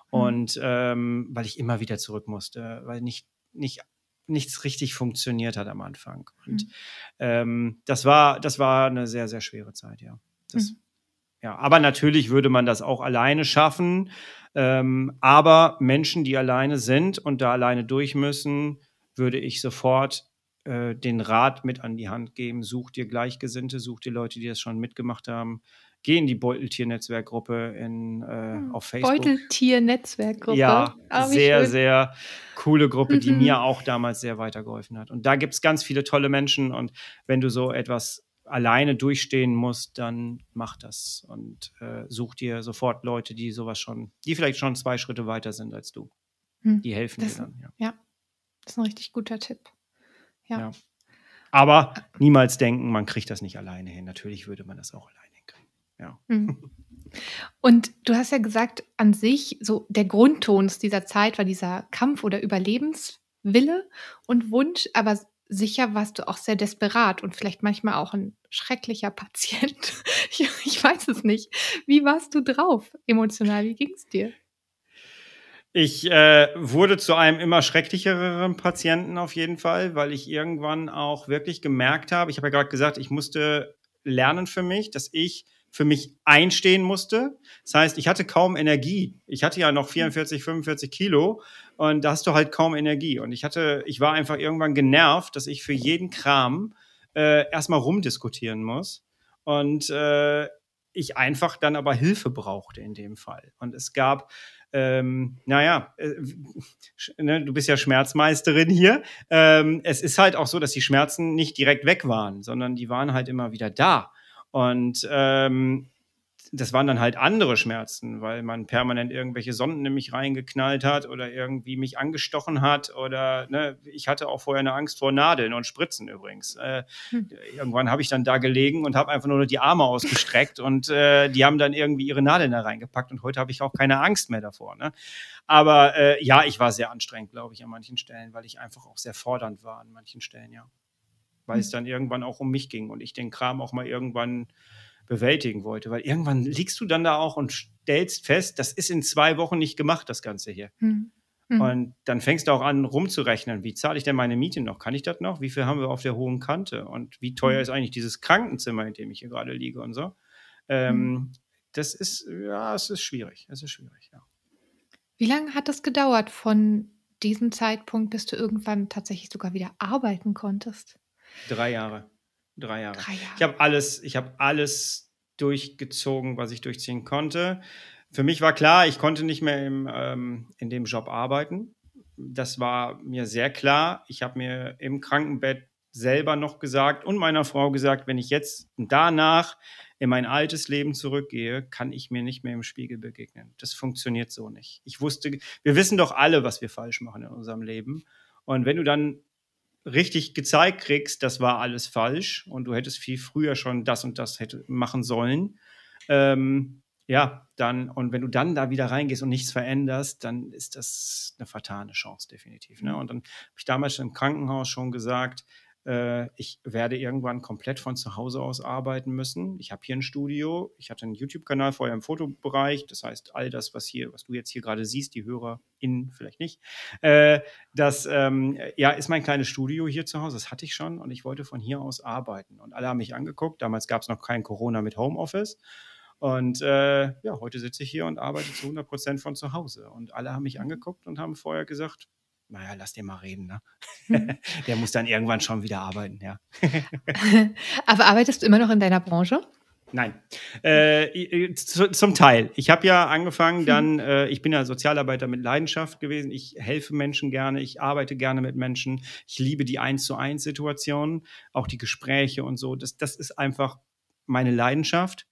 Und ähm, weil ich immer wieder zurück musste, weil nicht, nicht nichts richtig funktioniert hat am Anfang. Und mhm. ähm, das war, das war eine sehr, sehr schwere Zeit, ja. Das, mhm. Ja, aber natürlich würde man das auch alleine schaffen. Ähm, aber Menschen, die alleine sind und da alleine durch müssen, würde ich sofort äh, den Rat mit an die Hand geben. Such dir Gleichgesinnte, such dir Leute, die das schon mitgemacht haben. Geh in die Beuteltier-Netzwerkgruppe in, äh, hm, auf Facebook. Beuteltier-Netzwerkgruppe. Ja, oh, sehr, schön. sehr coole Gruppe, die mir auch damals sehr weitergeholfen hat. Und da gibt es ganz viele tolle Menschen. Und wenn du so etwas alleine durchstehen musst, dann mach das und äh, such dir sofort Leute, die sowas schon, die vielleicht schon zwei Schritte weiter sind als du. Hm. Die helfen das, dir dann. Ja. ja, das ist ein richtig guter Tipp. ja. ja. Aber niemals denken, man kriegt das nicht alleine hin. Natürlich würde man das auch alleine ja. Mhm. <laughs> Und du hast ja gesagt, an sich, so der Grundton dieser Zeit war dieser Kampf- oder Überlebenswille und Wunsch, aber sicher warst du auch sehr desperat und vielleicht manchmal auch ein schrecklicher <laughs> Patient. Ich, ich weiß es nicht. Wie warst du drauf emotional? Wie ging es dir? Ich äh, wurde zu einem immer schrecklicheren Patienten auf jeden Fall, weil ich irgendwann auch wirklich gemerkt habe, ich habe ja gerade gesagt, ich musste lernen für mich, dass ich für mich einstehen musste. Das heißt, ich hatte kaum Energie. Ich hatte ja noch 44, 45 Kilo und da hast du halt kaum Energie. Und ich hatte, ich war einfach irgendwann genervt, dass ich für jeden Kram äh, erstmal rumdiskutieren muss. Und äh, ich einfach dann aber Hilfe brauchte in dem Fall. Und es gab ähm, naja, äh, <laughs> ne, du bist ja Schmerzmeisterin hier. Ähm, es ist halt auch so, dass die Schmerzen nicht direkt weg waren, sondern die waren halt immer wieder da. Und ähm, das waren dann halt andere Schmerzen, weil man permanent irgendwelche Sonden in mich reingeknallt hat oder irgendwie mich angestochen hat oder ne, ich hatte auch vorher eine Angst vor Nadeln und Spritzen übrigens. Äh, hm. Irgendwann habe ich dann da gelegen und habe einfach nur die Arme ausgestreckt <laughs> und äh, die haben dann irgendwie ihre Nadeln da reingepackt und heute habe ich auch keine Angst mehr davor. Ne? Aber äh, ja, ich war sehr anstrengend, glaube ich, an manchen Stellen, weil ich einfach auch sehr fordernd war an manchen Stellen, ja weil mhm. es dann irgendwann auch um mich ging und ich den Kram auch mal irgendwann bewältigen wollte. Weil irgendwann liegst du dann da auch und stellst fest, das ist in zwei Wochen nicht gemacht, das Ganze hier. Mhm. Und dann fängst du auch an, rumzurechnen. Wie zahle ich denn meine Miete noch? Kann ich das noch? Wie viel haben wir auf der hohen Kante? Und wie teuer mhm. ist eigentlich dieses Krankenzimmer, in dem ich hier gerade liege und so? Ähm, das ist, ja, es ist schwierig. Es ist schwierig, ja. Wie lange hat das gedauert von diesem Zeitpunkt, bis du irgendwann tatsächlich sogar wieder arbeiten konntest? Drei Jahre. Drei Jahre. Drei Jahre. Ich habe alles, ich habe alles durchgezogen, was ich durchziehen konnte. Für mich war klar, ich konnte nicht mehr im, ähm, in dem Job arbeiten. Das war mir sehr klar. Ich habe mir im Krankenbett selber noch gesagt und meiner Frau gesagt, wenn ich jetzt danach in mein altes Leben zurückgehe, kann ich mir nicht mehr im Spiegel begegnen. Das funktioniert so nicht. Ich wusste, wir wissen doch alle, was wir falsch machen in unserem Leben. Und wenn du dann richtig gezeigt kriegst, das war alles falsch und du hättest viel früher schon das und das hätte machen sollen. Ähm, ja, dann, und wenn du dann da wieder reingehst und nichts veränderst, dann ist das eine vertane Chance, definitiv. Ne? Und dann habe ich damals im Krankenhaus schon gesagt, ich werde irgendwann komplett von zu Hause aus arbeiten müssen. Ich habe hier ein Studio, ich hatte einen YouTube-Kanal vorher im Fotobereich. Das heißt, all das, was hier, was du jetzt hier gerade siehst, die HörerInnen vielleicht nicht, äh, das ähm, ja, ist mein kleines Studio hier zu Hause. Das hatte ich schon und ich wollte von hier aus arbeiten. Und alle haben mich angeguckt. Damals gab es noch kein Corona mit Homeoffice. Und äh, ja, heute sitze ich hier und arbeite zu 100 Prozent von zu Hause. Und alle haben mich angeguckt und haben vorher gesagt, naja, lass den mal reden, ne? Mhm. <laughs> Der muss dann irgendwann schon wieder arbeiten, ja. <laughs> Aber arbeitest du immer noch in deiner Branche? Nein, äh, zu, zum Teil. Ich habe ja angefangen, dann, hm. äh, ich bin ja Sozialarbeiter mit Leidenschaft gewesen. Ich helfe Menschen gerne, ich arbeite gerne mit Menschen. Ich liebe die Eins zu eins Situationen, auch die Gespräche und so. Das, das ist einfach meine Leidenschaft.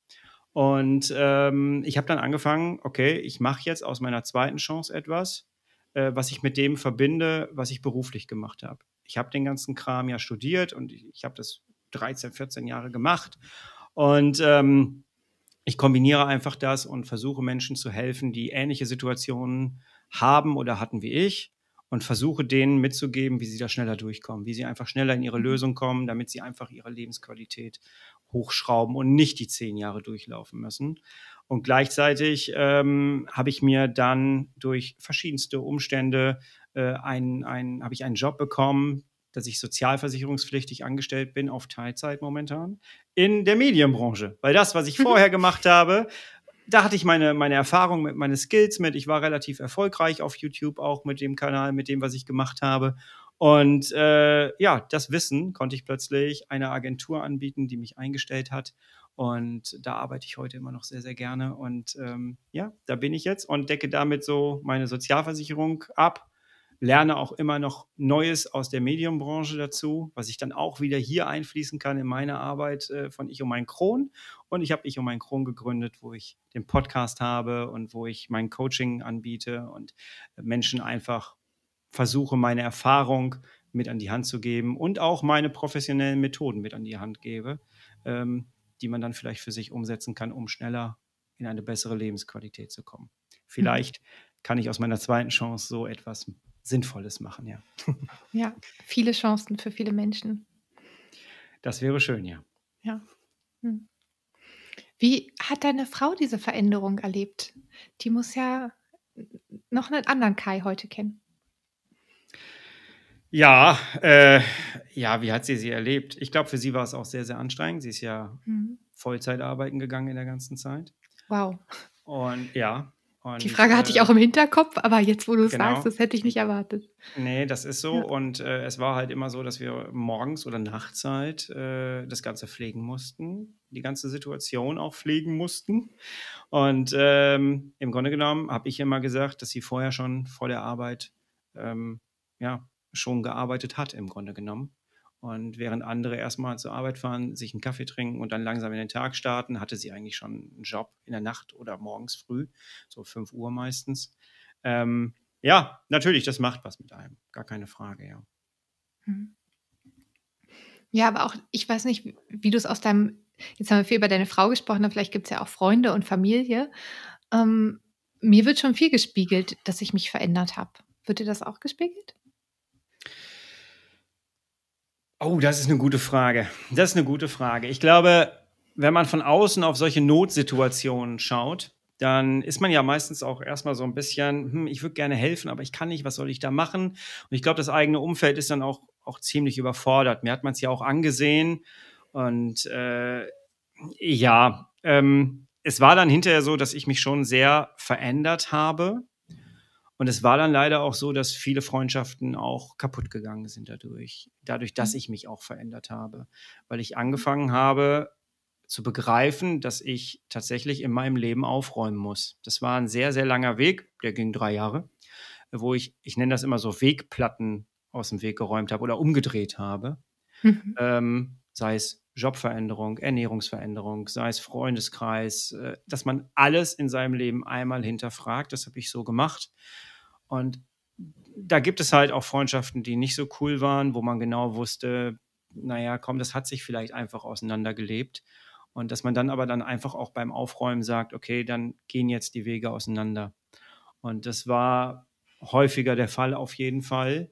Und ähm, ich habe dann angefangen, okay, ich mache jetzt aus meiner zweiten Chance etwas, äh, was ich mit dem verbinde, was ich beruflich gemacht habe. Ich habe den ganzen Kram ja studiert und ich, ich habe das 13, 14 Jahre gemacht. Und ähm, ich kombiniere einfach das und versuche Menschen zu helfen, die ähnliche Situationen haben oder hatten wie ich und versuche denen mitzugeben, wie sie da schneller durchkommen, wie sie einfach schneller in ihre mhm. Lösung kommen, damit sie einfach ihre Lebensqualität hochschrauben und nicht die zehn Jahre durchlaufen müssen. Und gleichzeitig ähm, habe ich mir dann durch verschiedenste Umstände äh, einen, einen, habe ich einen Job bekommen, dass ich sozialversicherungspflichtig angestellt bin auf Teilzeit momentan in der Medienbranche. Weil das, was ich <laughs> vorher gemacht habe, da hatte ich meine, meine Erfahrung mit, meine Skills mit. Ich war relativ erfolgreich auf YouTube auch mit dem Kanal, mit dem, was ich gemacht habe. Und äh, ja, das Wissen konnte ich plötzlich einer Agentur anbieten, die mich eingestellt hat. Und da arbeite ich heute immer noch sehr, sehr gerne. Und ähm, ja, da bin ich jetzt und decke damit so meine Sozialversicherung ab lerne auch immer noch Neues aus der Medienbranche dazu, was ich dann auch wieder hier einfließen kann in meine Arbeit äh, von Ich um mein Kron. Und ich habe Ich um mein Kron gegründet, wo ich den Podcast habe und wo ich mein Coaching anbiete und Menschen einfach versuche, meine Erfahrung mit an die Hand zu geben und auch meine professionellen Methoden mit an die Hand gebe, ähm, die man dann vielleicht für sich umsetzen kann, um schneller in eine bessere Lebensqualität zu kommen. Mhm. Vielleicht kann ich aus meiner zweiten Chance so etwas Sinnvolles machen, ja. Ja, viele Chancen für viele Menschen. Das wäre schön, ja. Ja. Hm. Wie hat deine Frau diese Veränderung erlebt? Die muss ja noch einen anderen Kai heute kennen. Ja, äh, ja, wie hat sie sie erlebt? Ich glaube, für sie war es auch sehr, sehr anstrengend. Sie ist ja mhm. Vollzeit arbeiten gegangen in der ganzen Zeit. Wow. Und ja, und, die Frage hatte ich auch im Hinterkopf, aber jetzt, wo du es genau. sagst, das hätte ich nicht erwartet. Nee, das ist so. Ja. Und äh, es war halt immer so, dass wir morgens oder nachts halt äh, das Ganze pflegen mussten, die ganze Situation auch pflegen mussten. Und ähm, im Grunde genommen habe ich immer gesagt, dass sie vorher schon vor der Arbeit ähm, ja, schon gearbeitet hat, im Grunde genommen. Und während andere erstmal zur Arbeit fahren, sich einen Kaffee trinken und dann langsam in den Tag starten, hatte sie eigentlich schon einen Job in der Nacht oder morgens früh, so 5 Uhr meistens. Ähm, ja, natürlich, das macht was mit einem, gar keine Frage, ja. Mhm. Ja, aber auch, ich weiß nicht, wie du es aus deinem, jetzt haben wir viel über deine Frau gesprochen, aber vielleicht gibt es ja auch Freunde und Familie. Ähm, mir wird schon viel gespiegelt, dass ich mich verändert habe. Wird dir das auch gespiegelt? Oh, das ist eine gute Frage. Das ist eine gute Frage. Ich glaube, wenn man von außen auf solche Notsituationen schaut, dann ist man ja meistens auch erstmal so ein bisschen, hm, ich würde gerne helfen, aber ich kann nicht, was soll ich da machen? Und ich glaube, das eigene Umfeld ist dann auch, auch ziemlich überfordert. Mir hat man es ja auch angesehen. Und äh, ja, ähm, es war dann hinterher so, dass ich mich schon sehr verändert habe. Und es war dann leider auch so, dass viele Freundschaften auch kaputt gegangen sind dadurch, dadurch, dass mhm. ich mich auch verändert habe, weil ich angefangen habe zu begreifen, dass ich tatsächlich in meinem Leben aufräumen muss. Das war ein sehr, sehr langer Weg, der ging drei Jahre, wo ich, ich nenne das immer so Wegplatten aus dem Weg geräumt habe oder umgedreht habe. Mhm. Ähm, sei es Jobveränderung, Ernährungsveränderung, sei es Freundeskreis, äh, dass man alles in seinem Leben einmal hinterfragt. Das habe ich so gemacht. Und da gibt es halt auch Freundschaften, die nicht so cool waren, wo man genau wusste, naja, komm, das hat sich vielleicht einfach auseinandergelebt. Und dass man dann aber dann einfach auch beim Aufräumen sagt, okay, dann gehen jetzt die Wege auseinander. Und das war häufiger der Fall auf jeden Fall.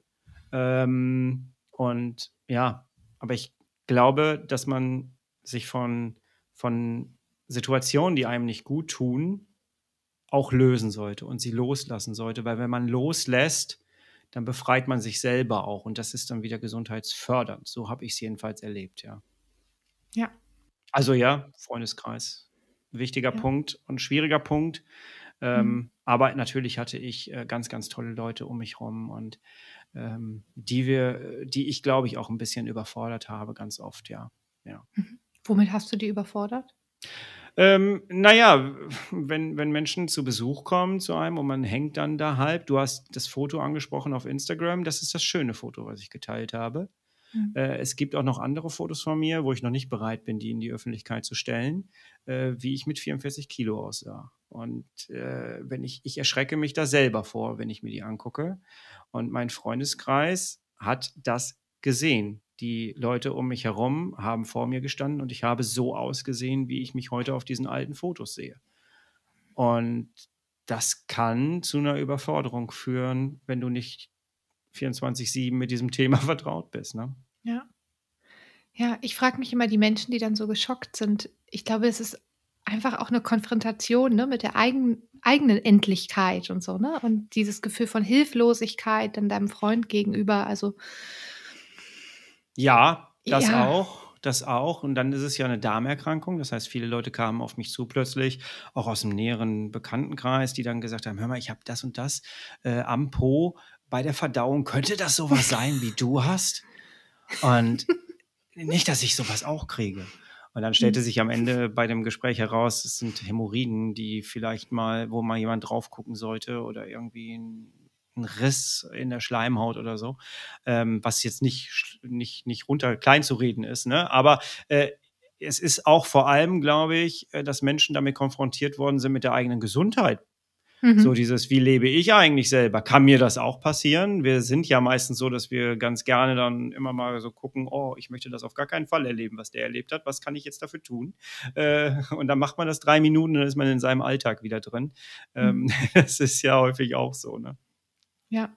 Ähm, und ja, aber ich glaube, dass man sich von, von Situationen, die einem nicht gut tun, auch lösen sollte und sie loslassen sollte, weil wenn man loslässt, dann befreit man sich selber auch und das ist dann wieder gesundheitsfördernd. So habe ich es jedenfalls erlebt, ja. Ja. Also ja, Freundeskreis, wichtiger ja. Punkt und schwieriger Punkt. Ähm, mhm. Aber natürlich hatte ich äh, ganz, ganz tolle Leute um mich herum und ähm, die wir, die ich glaube ich auch ein bisschen überfordert habe, ganz oft, ja. ja. Mhm. Womit hast du die überfordert? Ähm, naja, wenn, wenn Menschen zu Besuch kommen zu einem und man hängt dann da halb, du hast das Foto angesprochen auf Instagram, das ist das schöne Foto, was ich geteilt habe. Mhm. Äh, es gibt auch noch andere Fotos von mir, wo ich noch nicht bereit bin, die in die Öffentlichkeit zu stellen, äh, wie ich mit 44 Kilo aussah. Und äh, wenn ich, ich erschrecke mich da selber vor, wenn ich mir die angucke. Und mein Freundeskreis hat das gesehen die Leute um mich herum haben vor mir gestanden und ich habe so ausgesehen, wie ich mich heute auf diesen alten Fotos sehe. Und das kann zu einer Überforderung führen, wenn du nicht 24-7 mit diesem Thema <laughs> vertraut bist. Ne? Ja. Ja, ich frage mich immer die Menschen, die dann so geschockt sind. Ich glaube, es ist einfach auch eine Konfrontation ne, mit der eigen, eigenen Endlichkeit und so, ne? Und dieses Gefühl von Hilflosigkeit dann deinem Freund gegenüber. Also ja, das ja. auch das auch. Und dann ist es ja eine Darmerkrankung. Das heißt, viele Leute kamen auf mich zu plötzlich, auch aus dem näheren Bekanntenkreis, die dann gesagt haben: Hör mal, ich habe das und das äh, am Po bei der Verdauung. Könnte das sowas sein, wie du hast? Und nicht, dass ich sowas auch kriege. Und dann stellte sich am Ende bei dem Gespräch heraus, es sind Hämorrhoiden, die vielleicht mal, wo mal jemand drauf gucken sollte oder irgendwie ein ein Riss in der Schleimhaut oder so, ähm, was jetzt nicht, nicht, nicht runter klein zu reden ist. Ne? Aber äh, es ist auch vor allem, glaube ich, äh, dass Menschen damit konfrontiert worden sind mit der eigenen Gesundheit. Mhm. So dieses, wie lebe ich eigentlich selber? Kann mir das auch passieren? Wir sind ja meistens so, dass wir ganz gerne dann immer mal so gucken, oh, ich möchte das auf gar keinen Fall erleben, was der erlebt hat. Was kann ich jetzt dafür tun? Äh, und dann macht man das drei Minuten, dann ist man in seinem Alltag wieder drin. Ähm, mhm. <laughs> das ist ja häufig auch so, ne? Ja.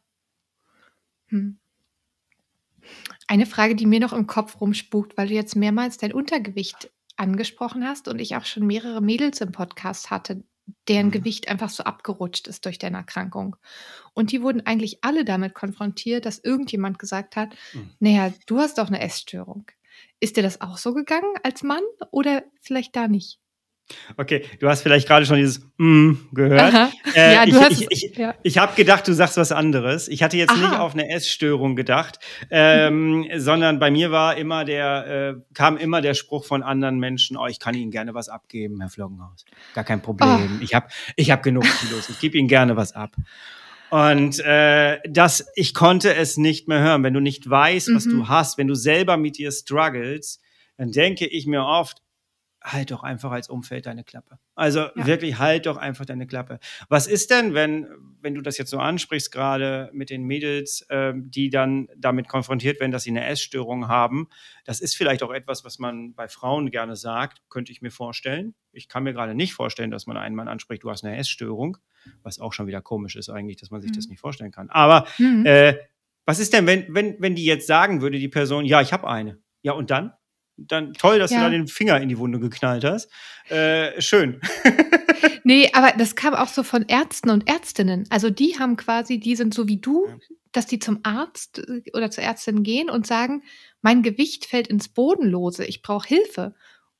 Hm. Eine Frage, die mir noch im Kopf rumspukt, weil du jetzt mehrmals dein Untergewicht angesprochen hast und ich auch schon mehrere Mädels im Podcast hatte, deren mhm. Gewicht einfach so abgerutscht ist durch deine Erkrankung. Und die wurden eigentlich alle damit konfrontiert, dass irgendjemand gesagt hat, mhm. naja, du hast doch eine Essstörung. Ist dir das auch so gegangen als Mann oder vielleicht da nicht? Okay, du hast vielleicht gerade schon dieses mm gehört. Äh, ja, du ich, hast, ich, ich, ja. ich habe gedacht, du sagst was anderes. Ich hatte jetzt Aha. nicht auf eine Essstörung gedacht, ähm, mhm. sondern bei mir war immer der, äh, kam immer der Spruch von anderen Menschen, oh, ich kann Ihnen gerne was abgeben, Herr Floggenhaus. Gar kein Problem. Oh. Ich habe ich hab genug Kilos. Ich gebe Ihnen gerne was ab. Und äh, das, ich konnte es nicht mehr hören. Wenn du nicht weißt, was mhm. du hast, wenn du selber mit dir struggles, dann denke ich mir oft, halt doch einfach als Umfeld deine Klappe. Also ja. wirklich halt doch einfach deine Klappe. Was ist denn, wenn, wenn du das jetzt so ansprichst, gerade mit den Mädels, äh, die dann damit konfrontiert werden, dass sie eine Essstörung haben? Das ist vielleicht auch etwas, was man bei Frauen gerne sagt, könnte ich mir vorstellen. Ich kann mir gerade nicht vorstellen, dass man einen Mann anspricht, du hast eine Essstörung, was auch schon wieder komisch ist eigentlich, dass man sich mhm. das nicht vorstellen kann. Aber mhm. äh, was ist denn, wenn, wenn, wenn die jetzt sagen würde, die Person, ja, ich habe eine. Ja, und dann? Dann toll, dass ja. du da den Finger in die Wunde geknallt hast. Äh, schön. <laughs> nee, aber das kam auch so von Ärzten und Ärztinnen. Also die haben quasi, die sind so wie du, dass die zum Arzt äh, oder zur Ärztin gehen und sagen, mein Gewicht fällt ins Bodenlose, ich brauche Hilfe.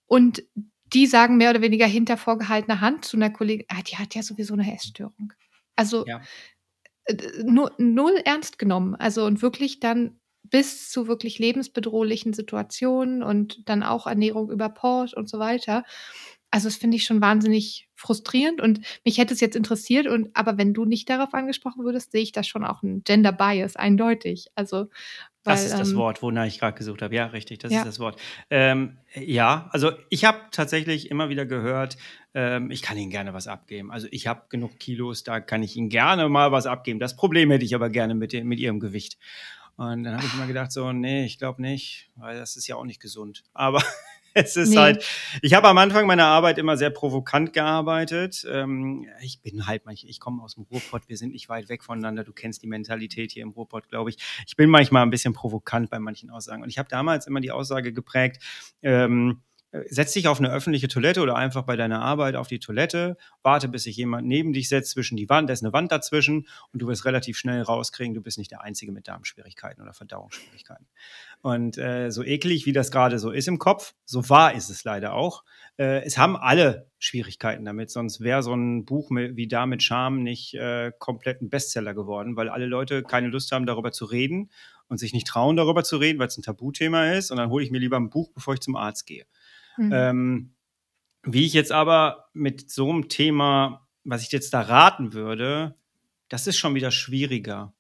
Und die sagen mehr oder weniger hinter vorgehaltener Hand zu einer Kollegin, ah, die hat ja sowieso eine Essstörung. Also ja. Äh, null, null ernst genommen. Also und wirklich dann bis zu wirklich lebensbedrohlichen Situationen und dann auch Ernährung über Port und so weiter. Also das finde ich schon wahnsinnig frustrierend und mich hätte es jetzt interessiert und aber wenn du nicht darauf angesprochen würdest, sehe ich da schon auch ein Gender Bias eindeutig. Also weil, das ist das ähm, Wort, wonach ich gerade gesucht habe. Ja, richtig, das ja. ist das Wort. Ähm, ja, also ich habe tatsächlich immer wieder gehört, ähm, ich kann Ihnen gerne was abgeben. Also ich habe genug Kilos, da kann ich Ihnen gerne mal was abgeben. Das Problem hätte ich aber gerne mit, mit Ihrem Gewicht. Und dann habe ich immer gedacht, so, nee, ich glaube nicht, weil das ist ja auch nicht gesund. Aber <laughs> es ist nee. halt, ich habe am Anfang meiner Arbeit immer sehr provokant gearbeitet. Ähm, ich bin halt manchmal, ich komme aus dem Ruhrpott, wir sind nicht weit weg voneinander. Du kennst die Mentalität hier im Ruhrpott, glaube ich. Ich bin manchmal ein bisschen provokant bei manchen Aussagen. Und ich habe damals immer die Aussage geprägt, ähm, äh, setz dich auf eine öffentliche Toilette oder einfach bei deiner Arbeit auf die Toilette, warte, bis sich jemand neben dich setzt, zwischen die Wand, da ist eine Wand dazwischen und du wirst relativ schnell rauskriegen, du bist nicht der Einzige mit Darmschwierigkeiten oder Verdauungsschwierigkeiten. Und äh, so eklig, wie das gerade so ist im Kopf, so wahr ist es leider auch. Äh, es haben alle Schwierigkeiten damit, sonst wäre so ein Buch wie Da mit Charme nicht äh, komplett ein Bestseller geworden, weil alle Leute keine Lust haben, darüber zu reden und sich nicht trauen, darüber zu reden, weil es ein Tabuthema ist. Und dann hole ich mir lieber ein Buch, bevor ich zum Arzt gehe. Mhm. Ähm, wie ich jetzt aber mit so einem Thema, was ich jetzt da raten würde, das ist schon wieder schwieriger.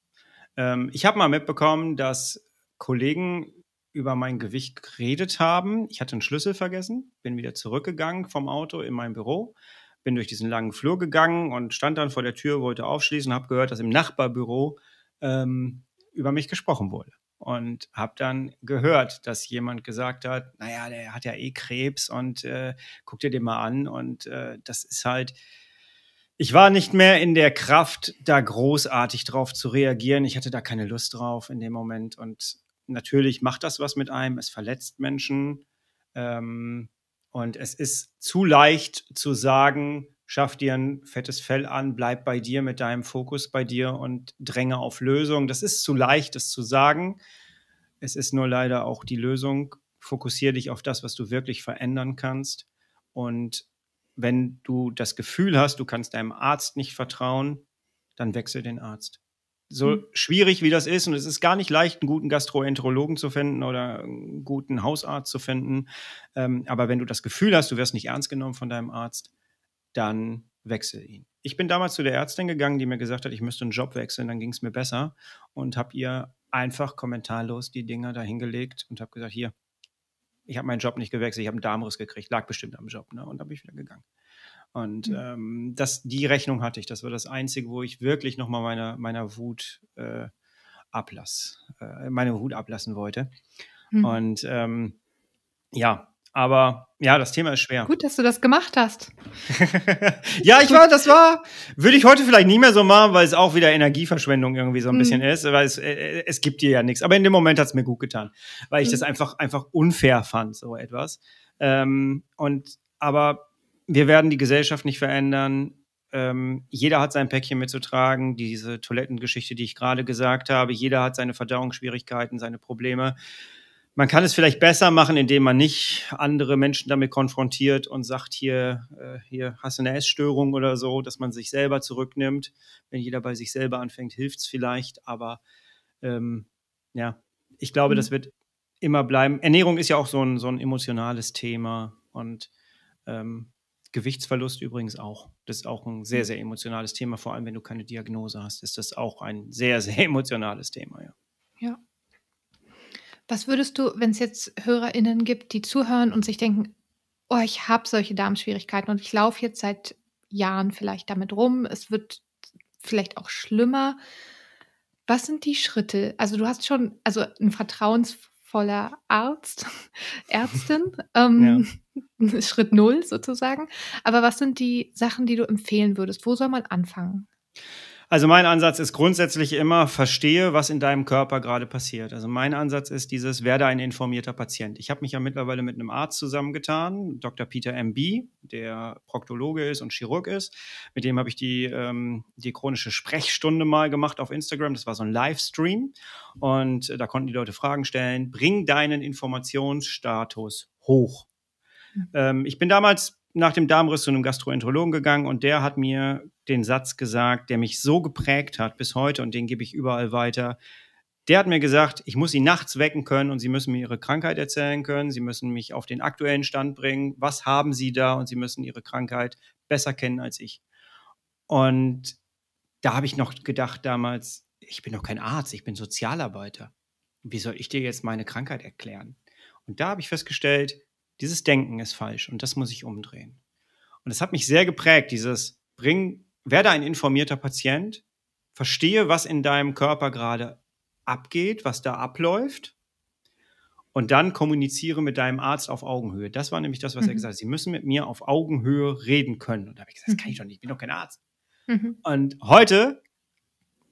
Ähm, ich habe mal mitbekommen, dass Kollegen über mein Gewicht geredet haben. Ich hatte einen Schlüssel vergessen, bin wieder zurückgegangen vom Auto in mein Büro, bin durch diesen langen Flur gegangen und stand dann vor der Tür, wollte aufschließen habe gehört, dass im Nachbarbüro ähm, über mich gesprochen wurde und habe dann gehört, dass jemand gesagt hat, naja, der hat ja eh Krebs und äh, guck dir den mal an und äh, das ist halt, ich war nicht mehr in der Kraft, da großartig drauf zu reagieren. Ich hatte da keine Lust drauf in dem Moment und natürlich macht das was mit einem, es verletzt Menschen. Ähm, Und es ist zu leicht zu sagen, schaff dir ein fettes Fell an, bleib bei dir mit deinem Fokus bei dir und dränge auf Lösung. Das ist zu leicht, das zu sagen. Es ist nur leider auch die Lösung. Fokussiere dich auf das, was du wirklich verändern kannst. Und wenn du das Gefühl hast, du kannst deinem Arzt nicht vertrauen, dann wechsel den Arzt. So mhm. schwierig wie das ist, und es ist gar nicht leicht, einen guten Gastroenterologen zu finden oder einen guten Hausarzt zu finden. Ähm, aber wenn du das Gefühl hast, du wirst nicht ernst genommen von deinem Arzt, dann wechsel ihn. Ich bin damals zu der Ärztin gegangen, die mir gesagt hat, ich müsste einen Job wechseln, dann ging es mir besser und habe ihr einfach kommentarlos die Dinger dahingelegt und habe gesagt, hier, ich habe meinen Job nicht gewechselt, ich habe einen Darmriss gekriegt, lag bestimmt am Job, ne? Und dann bin ich wieder gegangen. Und mhm. ähm, das, die Rechnung hatte ich. Das war das Einzige, wo ich wirklich nochmal meine, meiner Wut äh, ablass, äh, meine Wut ablassen wollte. Mhm. Und ähm, ja, aber ja, das Thema ist schwer. Gut, dass du das gemacht hast. <laughs> ja, ich war, das war, würde ich heute vielleicht nicht mehr so machen, weil es auch wieder Energieverschwendung irgendwie so ein mhm. bisschen ist, weil es, äh, es gibt dir ja nichts. Aber in dem Moment hat es mir gut getan, weil ich mhm. das einfach, einfach unfair fand, so etwas. Ähm, und, aber wir werden die Gesellschaft nicht verändern. Ähm, jeder hat sein Päckchen mitzutragen. Diese Toilettengeschichte, die ich gerade gesagt habe, jeder hat seine Verdauungsschwierigkeiten, seine Probleme. Man kann es vielleicht besser machen, indem man nicht andere Menschen damit konfrontiert und sagt, hier, äh, hier hast du eine Essstörung oder so, dass man sich selber zurücknimmt. Wenn jeder bei sich selber anfängt, hilft es vielleicht. Aber ähm, ja, ich glaube, mhm. das wird immer bleiben. Ernährung ist ja auch so ein, so ein emotionales Thema und ähm, Gewichtsverlust übrigens auch. Das ist auch ein sehr, mhm. sehr emotionales Thema. Vor allem, wenn du keine Diagnose hast, ist das auch ein sehr, sehr emotionales Thema. Ja. ja. Was würdest du, wenn es jetzt HörerInnen gibt, die zuhören und sich denken, oh, ich habe solche Darmschwierigkeiten und ich laufe jetzt seit Jahren vielleicht damit rum, es wird vielleicht auch schlimmer. Was sind die Schritte? Also du hast schon, also ein vertrauensvoller Arzt, <laughs> Ärztin, ähm, ja. <laughs> Schritt null sozusagen. Aber was sind die Sachen, die du empfehlen würdest? Wo soll man anfangen? Also mein Ansatz ist grundsätzlich immer, verstehe, was in deinem Körper gerade passiert. Also mein Ansatz ist dieses, werde ein informierter Patient. Ich habe mich ja mittlerweile mit einem Arzt zusammengetan, Dr. Peter M.B., der Proktologe ist und Chirurg ist. Mit dem habe ich die, ähm, die chronische Sprechstunde mal gemacht auf Instagram. Das war so ein Livestream. Und äh, da konnten die Leute Fragen stellen. Bring deinen Informationsstatus hoch. Mhm. Ähm, ich bin damals nach dem Darmriss zu einem Gastroenterologen gegangen und der hat mir den Satz gesagt, der mich so geprägt hat bis heute und den gebe ich überall weiter. Der hat mir gesagt, ich muss sie nachts wecken können und sie müssen mir ihre Krankheit erzählen können, sie müssen mich auf den aktuellen Stand bringen, was haben sie da und sie müssen ihre Krankheit besser kennen als ich. Und da habe ich noch gedacht damals, ich bin doch kein Arzt, ich bin Sozialarbeiter. Wie soll ich dir jetzt meine Krankheit erklären? Und da habe ich festgestellt, dieses Denken ist falsch und das muss ich umdrehen. Und es hat mich sehr geprägt, dieses bring, werde ein informierter Patient, verstehe, was in deinem Körper gerade abgeht, was da abläuft und dann kommuniziere mit deinem Arzt auf Augenhöhe. Das war nämlich das, was mhm. er gesagt hat. Sie müssen mit mir auf Augenhöhe reden können. Und da habe ich gesagt, das kann ich mhm. doch nicht, ich bin doch kein Arzt. Mhm. Und heute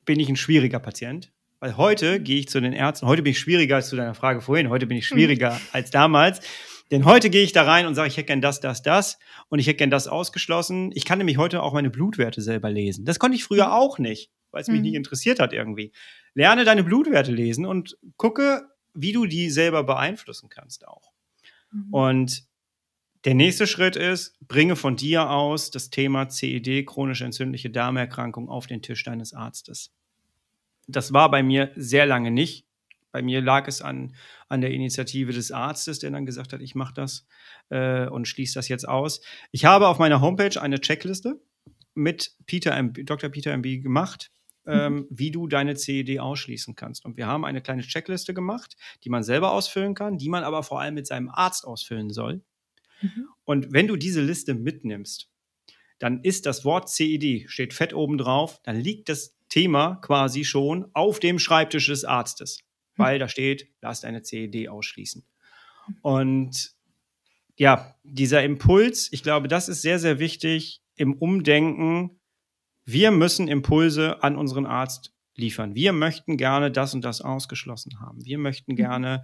bin ich ein schwieriger Patient, weil heute gehe ich zu den Ärzten, heute bin ich schwieriger als zu deiner Frage vorhin, heute bin ich mhm. schwieriger mhm. als damals, denn heute gehe ich da rein und sage, ich hätte gern das, das, das und ich hätte gern das ausgeschlossen. Ich kann nämlich heute auch meine Blutwerte selber lesen. Das konnte ich früher mhm. auch nicht, weil es mich mhm. nicht interessiert hat irgendwie. Lerne deine Blutwerte lesen und gucke, wie du die selber beeinflussen kannst auch. Mhm. Und der nächste Schritt ist, bringe von dir aus das Thema CED, chronische entzündliche Darmerkrankung, auf den Tisch deines Arztes. Das war bei mir sehr lange nicht. Bei mir lag es an, an der Initiative des Arztes, der dann gesagt hat, ich mache das äh, und schließe das jetzt aus. Ich habe auf meiner Homepage eine Checkliste mit Peter M, Dr. Peter MB gemacht, ähm, mhm. wie du deine CED ausschließen kannst. Und wir haben eine kleine Checkliste gemacht, die man selber ausfüllen kann, die man aber vor allem mit seinem Arzt ausfüllen soll. Mhm. Und wenn du diese Liste mitnimmst, dann ist das Wort CED, steht fett oben drauf, dann liegt das Thema quasi schon auf dem Schreibtisch des Arztes weil da steht, lass deine CED ausschließen. Und ja, dieser Impuls, ich glaube, das ist sehr, sehr wichtig im Umdenken. Wir müssen Impulse an unseren Arzt liefern. Wir möchten gerne das und das ausgeschlossen haben. Wir möchten mhm. gerne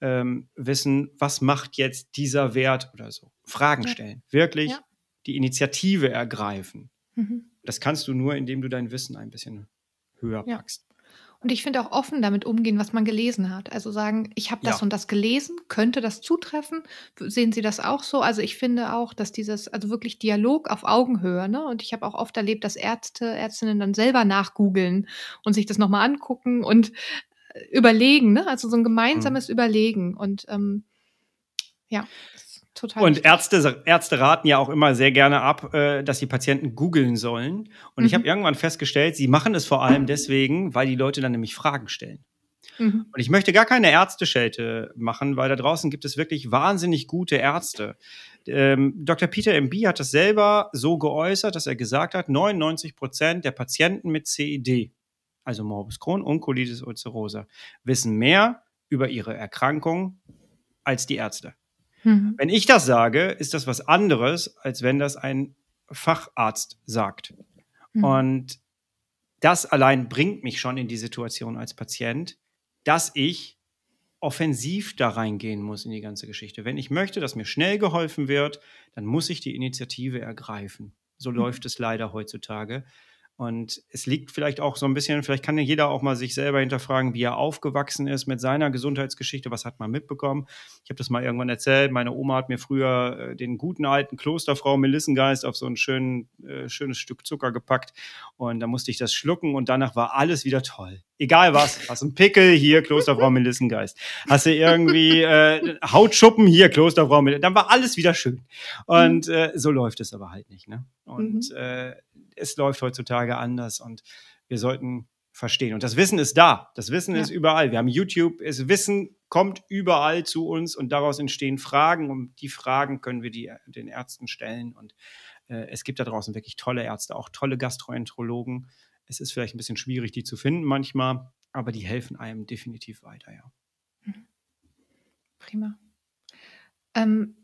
ähm, wissen, was macht jetzt dieser Wert oder so. Fragen stellen. Wirklich ja. die Initiative ergreifen. Mhm. Das kannst du nur, indem du dein Wissen ein bisschen höher packst. Und ich finde auch offen damit umgehen, was man gelesen hat. Also sagen, ich habe das ja. und das gelesen, könnte das zutreffen? Sehen Sie das auch so? Also ich finde auch, dass dieses, also wirklich Dialog auf Augenhöhe, ne? Und ich habe auch oft erlebt, dass Ärzte, Ärztinnen dann selber nachgoogeln und sich das nochmal angucken und äh, überlegen, ne? Also so ein gemeinsames mhm. Überlegen. Und ähm, ja. Total und Ärzte, Ärzte raten ja auch immer sehr gerne ab, äh, dass die Patienten googeln sollen. Und mhm. ich habe irgendwann festgestellt, sie machen es vor allem deswegen, weil die Leute dann nämlich Fragen stellen. Mhm. Und ich möchte gar keine Ärzteschelte machen, weil da draußen gibt es wirklich wahnsinnig gute Ärzte. Ähm, Dr. Peter M.B. hat das selber so geäußert, dass er gesagt hat, 99 Prozent der Patienten mit CED, also Morbus Crohn und Colitis ulcerosa, wissen mehr über ihre Erkrankung als die Ärzte. Mhm. Wenn ich das sage, ist das was anderes, als wenn das ein Facharzt sagt. Mhm. Und das allein bringt mich schon in die Situation als Patient, dass ich offensiv da reingehen muss in die ganze Geschichte. Wenn ich möchte, dass mir schnell geholfen wird, dann muss ich die Initiative ergreifen. So mhm. läuft es leider heutzutage. Und es liegt vielleicht auch so ein bisschen, vielleicht kann ja jeder auch mal sich selber hinterfragen, wie er aufgewachsen ist mit seiner Gesundheitsgeschichte, was hat man mitbekommen. Ich habe das mal irgendwann erzählt, meine Oma hat mir früher äh, den guten alten Klosterfrau Melissengeist auf so ein schön, äh, schönes Stück Zucker gepackt und da musste ich das schlucken und danach war alles wieder toll. Egal was, <laughs> hast einen Pickel, hier Klosterfrau Melissengeist. Hast du irgendwie äh, Hautschuppen, hier Klosterfrau Melissengeist. Dann war alles wieder schön. Und mhm. äh, so läuft es aber halt nicht. Ne? Und mhm. äh, es läuft heutzutage anders und wir sollten verstehen. Und das Wissen ist da. Das Wissen ja. ist überall. Wir haben YouTube. Das Wissen kommt überall zu uns und daraus entstehen Fragen. Und die Fragen können wir die, den Ärzten stellen. Und äh, es gibt da draußen wirklich tolle Ärzte, auch tolle Gastroenterologen. Es ist vielleicht ein bisschen schwierig, die zu finden manchmal, aber die helfen einem definitiv weiter, ja. Mhm. Prima. Ähm,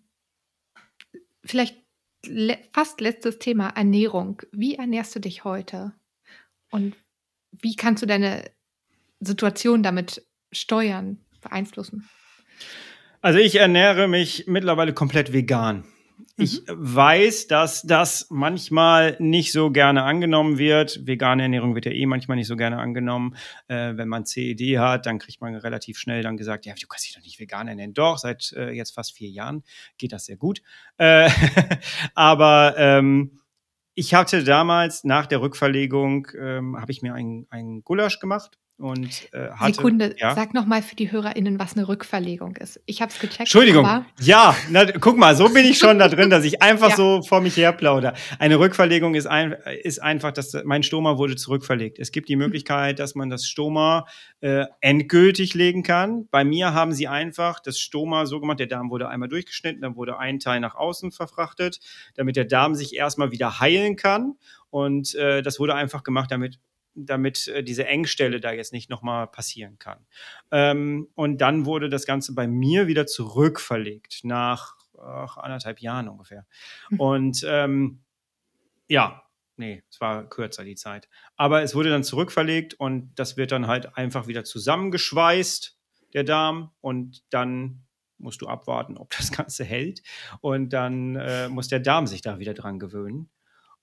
vielleicht le fast letztes Thema, Ernährung. Wie ernährst du dich heute? Und wie kannst du deine Situation damit steuern, beeinflussen? Also ich ernähre mich mittlerweile komplett vegan. Ich mhm. weiß, dass das manchmal nicht so gerne angenommen wird. Vegane Ernährung wird ja eh manchmal nicht so gerne angenommen. Äh, wenn man CED hat, dann kriegt man relativ schnell dann gesagt, ja, du kannst dich doch nicht vegan ernähren. Doch, seit äh, jetzt fast vier Jahren geht das sehr gut. Äh, <laughs> aber ähm, ich hatte damals nach der Rückverlegung, ähm, habe ich mir einen Gulasch gemacht und äh, hatte, Sekunde, ja? sag nochmal für die HörerInnen, was eine Rückverlegung ist. Ich habe es gecheckt. Entschuldigung, ja, na, guck mal, so bin ich schon da drin, dass ich <laughs> einfach ja. so vor mich her plaudere. Eine Rückverlegung ist, ein, ist einfach, dass mein Stoma wurde zurückverlegt. Es gibt die Möglichkeit, dass man das Stoma äh, endgültig legen kann. Bei mir haben sie einfach das Stoma so gemacht, der Darm wurde einmal durchgeschnitten, dann wurde ein Teil nach außen verfrachtet, damit der Darm sich erstmal wieder heilen kann. Und äh, das wurde einfach gemacht, damit damit äh, diese Engstelle da jetzt nicht nochmal passieren kann. Ähm, und dann wurde das Ganze bei mir wieder zurückverlegt, nach ach, anderthalb Jahren ungefähr. Mhm. Und ähm, ja, nee, es war kürzer die Zeit. Aber es wurde dann zurückverlegt und das wird dann halt einfach wieder zusammengeschweißt, der Darm, und dann musst du abwarten, ob das <laughs> Ganze hält. Und dann äh, muss der Darm sich da wieder dran gewöhnen.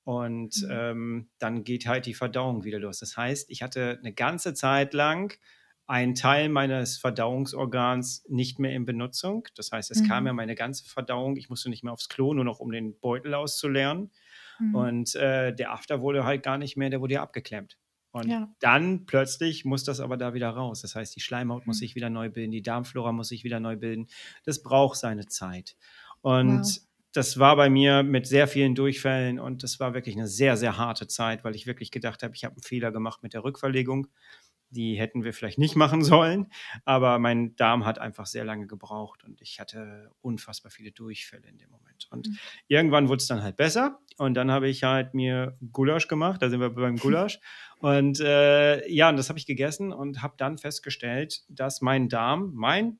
Und mhm. ähm, dann geht halt die Verdauung wieder los. Das heißt, ich hatte eine ganze Zeit lang einen Teil meines Verdauungsorgans nicht mehr in Benutzung. Das heißt, es mhm. kam ja meine ganze Verdauung. Ich musste nicht mehr aufs Klo, nur noch um den Beutel auszuleeren. Mhm. Und äh, der After wurde halt gar nicht mehr, der wurde ja abgeklemmt. Und ja. dann plötzlich muss das aber da wieder raus. Das heißt, die Schleimhaut muss mhm. sich wieder neu bilden, die Darmflora muss sich wieder neu bilden. Das braucht seine Zeit. Und wow das war bei mir mit sehr vielen Durchfällen und das war wirklich eine sehr, sehr harte Zeit, weil ich wirklich gedacht habe, ich habe einen Fehler gemacht mit der Rückverlegung. Die hätten wir vielleicht nicht machen sollen, aber mein Darm hat einfach sehr lange gebraucht und ich hatte unfassbar viele Durchfälle in dem Moment. Und mhm. irgendwann wurde es dann halt besser und dann habe ich halt mir Gulasch gemacht, da sind wir beim Gulasch. und äh, ja, und das habe ich gegessen und habe dann festgestellt, dass mein Darm, mein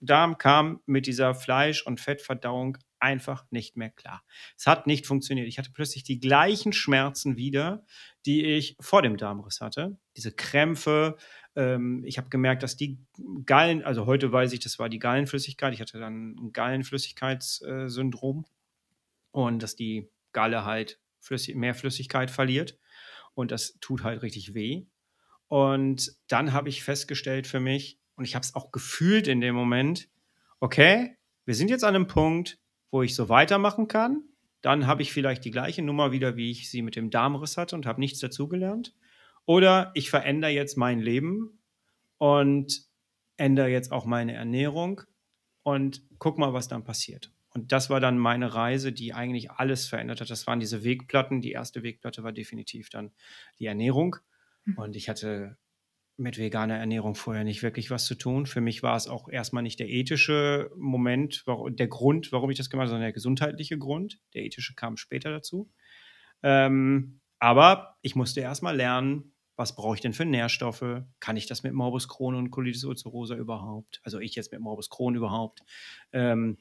Darm kam mit dieser Fleisch- und Fettverdauung einfach nicht mehr klar. Es hat nicht funktioniert. Ich hatte plötzlich die gleichen Schmerzen wieder, die ich vor dem Darmriss hatte. Diese Krämpfe. Ähm, ich habe gemerkt, dass die Gallen, also heute weiß ich, das war die Gallenflüssigkeit. Ich hatte dann ein Gallenflüssigkeitssyndrom und dass die Galle halt Flüssig mehr Flüssigkeit verliert. Und das tut halt richtig weh. Und dann habe ich festgestellt für mich, und ich habe es auch gefühlt in dem Moment, okay, wir sind jetzt an einem Punkt, wo ich so weitermachen kann. Dann habe ich vielleicht die gleiche Nummer wieder, wie ich sie mit dem Darmriss hatte und habe nichts dazugelernt. Oder ich verändere jetzt mein Leben und ändere jetzt auch meine Ernährung und guck mal, was dann passiert. Und das war dann meine Reise, die eigentlich alles verändert hat. Das waren diese Wegplatten. Die erste Wegplatte war definitiv dann die Ernährung. Hm. Und ich hatte mit veganer Ernährung vorher nicht wirklich was zu tun. Für mich war es auch erstmal nicht der ethische Moment, der Grund, warum ich das gemacht habe, sondern der gesundheitliche Grund. Der ethische kam später dazu. Ähm, aber ich musste erstmal lernen, was brauche ich denn für Nährstoffe? Kann ich das mit Morbus Crohn und Colitis ulcerosa überhaupt? Also ich jetzt mit Morbus Crohn überhaupt? Ähm,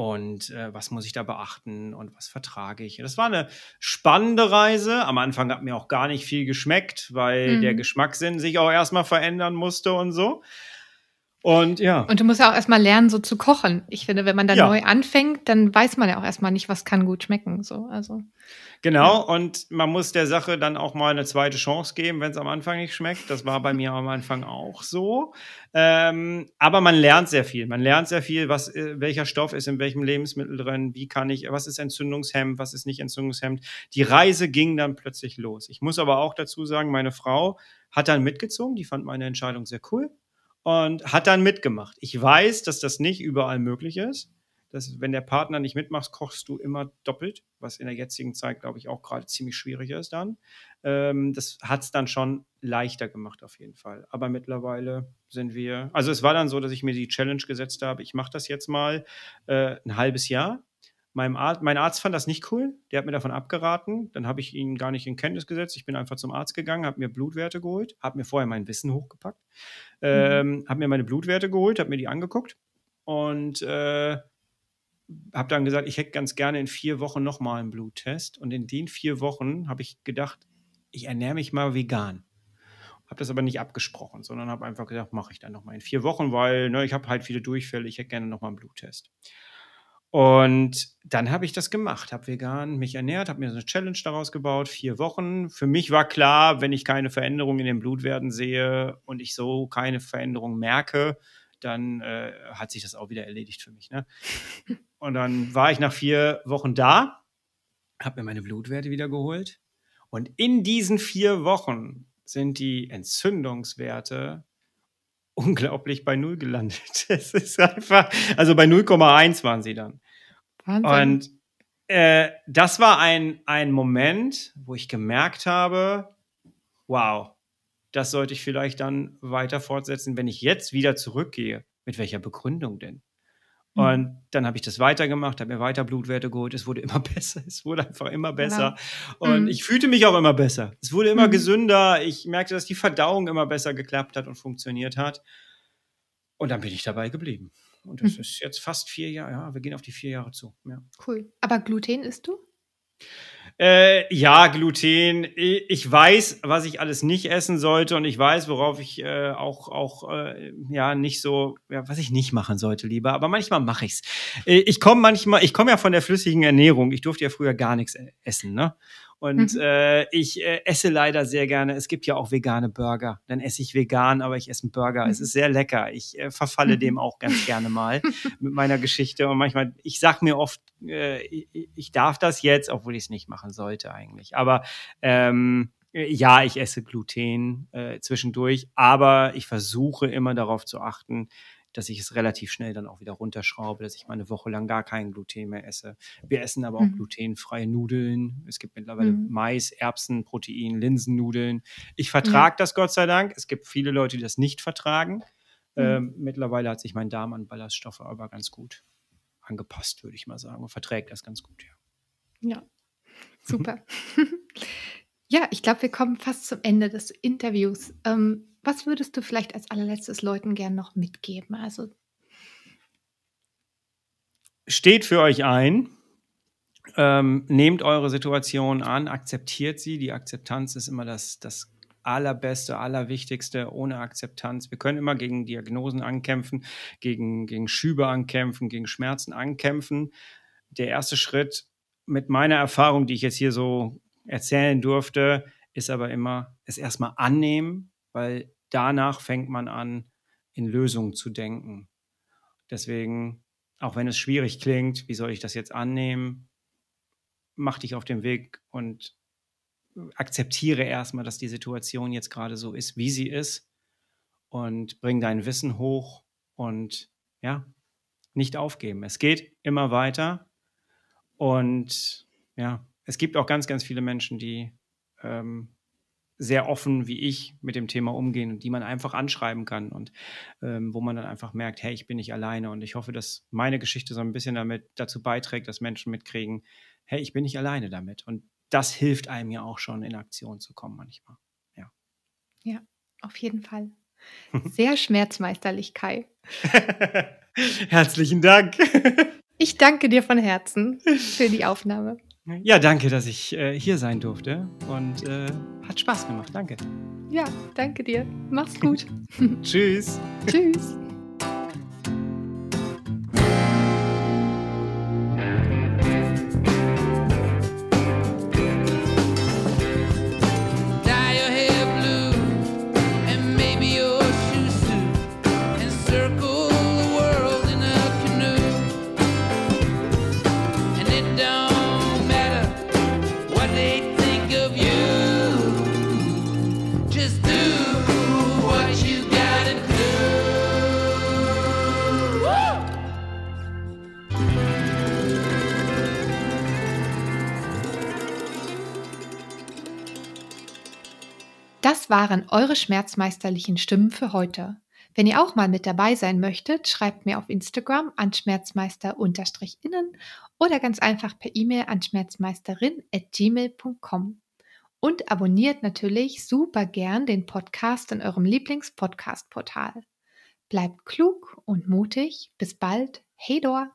und äh, was muss ich da beachten und was vertrage ich. Das war eine spannende Reise. Am Anfang hat mir auch gar nicht viel geschmeckt, weil mhm. der Geschmackssinn sich auch erstmal verändern musste und so. Und ja. Und du musst ja auch erstmal lernen, so zu kochen. Ich finde, wenn man da ja. neu anfängt, dann weiß man ja auch erstmal nicht, was kann gut schmecken. So, also. Genau, ja. und man muss der Sache dann auch mal eine zweite Chance geben, wenn es am Anfang nicht schmeckt. Das war bei mir am Anfang auch so. Ähm, aber man lernt sehr viel. Man lernt sehr viel, was, äh, welcher Stoff ist in welchem Lebensmittel drin, wie kann ich, was ist entzündungshemmend, was ist nicht entzündungshemmend. Die Reise ging dann plötzlich los. Ich muss aber auch dazu sagen, meine Frau hat dann mitgezogen, die fand meine Entscheidung sehr cool und hat dann mitgemacht. Ich weiß, dass das nicht überall möglich ist. Dass, wenn der Partner nicht mitmacht, kochst du immer doppelt, was in der jetzigen Zeit, glaube ich, auch gerade ziemlich schwierig ist dann. Ähm, das hat es dann schon leichter gemacht, auf jeden Fall. Aber mittlerweile sind wir, also es war dann so, dass ich mir die Challenge gesetzt habe, ich mache das jetzt mal äh, ein halbes Jahr Meinem Arzt, mein Arzt fand das nicht cool. Der hat mir davon abgeraten. Dann habe ich ihn gar nicht in Kenntnis gesetzt. Ich bin einfach zum Arzt gegangen, habe mir Blutwerte geholt, habe mir vorher mein Wissen hochgepackt, mhm. ähm, habe mir meine Blutwerte geholt, habe mir die angeguckt und äh, habe dann gesagt, ich hätte ganz gerne in vier Wochen nochmal einen Bluttest. Und in den vier Wochen habe ich gedacht, ich ernähre mich mal vegan. Habe das aber nicht abgesprochen, sondern habe einfach gesagt, mache ich dann nochmal in vier Wochen, weil ne, ich habe halt viele Durchfälle, ich hätte gerne nochmal einen Bluttest. Und dann habe ich das gemacht, habe vegan mich ernährt, habe mir so eine Challenge daraus gebaut, vier Wochen. Für mich war klar, wenn ich keine Veränderung in den Blutwerten sehe und ich so keine Veränderung merke, dann äh, hat sich das auch wieder erledigt für mich. Ne? <laughs> Und dann war ich nach vier Wochen da, habe mir meine Blutwerte wieder geholt. Und in diesen vier Wochen sind die Entzündungswerte unglaublich bei Null gelandet. <laughs> Es ist einfach, also bei 0,1 waren sie dann. Wahnsinn. Und äh, das war ein, ein Moment, wo ich gemerkt habe, wow, das sollte ich vielleicht dann weiter fortsetzen, wenn ich jetzt wieder zurückgehe. Mit welcher Begründung denn? Mhm. Und dann habe ich das weitergemacht, habe mir weiter Blutwerte geholt. Es wurde <laughs> immer besser. Es wurde einfach immer besser. Genau. Und mhm. ich fühlte mich auch immer besser. Es wurde immer mhm. gesünder. Ich merkte, dass die Verdauung immer besser geklappt hat und funktioniert hat. Und dann bin ich dabei geblieben. Und das mhm. ist jetzt fast vier Jahre. Ja, wir gehen auf die vier Jahre zu. Ja. Cool. Aber Gluten isst du? Äh, ja, Gluten. Ich weiß, was ich alles nicht essen sollte und ich weiß, worauf ich äh, auch, auch äh, ja nicht so, ja, was ich nicht machen sollte, lieber. Aber manchmal mache ich's. Äh, ich komme manchmal, ich komme ja von der flüssigen Ernährung. Ich durfte ja früher gar nichts e-, essen, ne? Und mhm. äh, ich äh, esse leider sehr gerne. Es gibt ja auch vegane Burger. Dann esse ich vegan, aber ich esse einen Burger. Mhm. Es ist sehr lecker. Ich äh, verfalle mhm. dem auch ganz gerne mal <laughs> mit meiner Geschichte. Und manchmal, ich sag mir oft, äh, ich, ich, darf das jetzt, obwohl ich es nicht machen sollte eigentlich. Aber ähm, ja, ich esse Gluten äh, zwischendurch, aber ich versuche immer darauf zu achten, dass ich es relativ schnell dann auch wieder runterschraube, dass ich mal eine Woche lang gar kein Gluten mehr esse. Wir essen aber auch mhm. glutenfreie Nudeln. Es gibt mittlerweile mhm. Mais, Erbsen, Protein, Linsennudeln. Ich vertrage mhm. das Gott sei Dank. Es gibt viele Leute, die das nicht vertragen. Mhm. Ähm, mittlerweile hat sich mein Darm an Ballaststoffe aber ganz gut angepasst, würde ich mal sagen, und verträgt das ganz gut, ja. Ja, super. <laughs> ja, ich glaube, wir kommen fast zum Ende des Interviews. Ähm, was würdest du vielleicht als allerletztes Leuten gern noch mitgeben? Also steht für euch ein. Ähm, nehmt eure Situation an, akzeptiert sie. Die Akzeptanz ist immer das, das Allerbeste, Allerwichtigste. Ohne Akzeptanz. Wir können immer gegen Diagnosen ankämpfen, gegen, gegen Schübe ankämpfen, gegen Schmerzen ankämpfen. Der erste Schritt mit meiner Erfahrung, die ich jetzt hier so erzählen durfte, ist aber immer es erstmal annehmen, weil danach fängt man an, in Lösungen zu denken. Deswegen, auch wenn es schwierig klingt, wie soll ich das jetzt annehmen? Mach dich auf den Weg und akzeptiere erstmal, dass die Situation jetzt gerade so ist, wie sie ist und bring dein Wissen hoch und ja, nicht aufgeben. Es geht immer weiter und ja, es gibt auch ganz, ganz viele Menschen, die ähm, sehr offen wie ich mit dem Thema umgehen und die man einfach anschreiben kann und ähm, wo man dann einfach merkt, hey, ich bin nicht alleine. Und ich hoffe, dass meine Geschichte so ein bisschen damit dazu beiträgt, dass Menschen mitkriegen, hey, ich bin nicht alleine damit. Und das hilft einem ja auch schon, in Aktion zu kommen manchmal. Ja. Ja, auf jeden Fall. <laughs> Sehr schmerzmeisterlich, Kai. <laughs> Herzlichen Dank. ich danke dir von Herzen für die Aufnahme. Ja, danke, dass ich äh, hier sein durfte und äh, hat Spaß gemacht. Danke. Ja, danke dir. Mach's gut. <laughs> <laughs> Tschüss. Tschüss. Waren eure schmerzmeisterlichen Stimmen für heute. Wenn ihr auch mal mit dabei sein möchtet, schreibt mir auf Instagram an schmerzmeister-innen oder ganz einfach per E-Mail an schmerzmeisterin.gmail.com. Und abonniert natürlich super gern den Podcast in eurem Lieblings-Podcast-Portal. Bleibt klug und mutig. Bis bald. Hey Dor!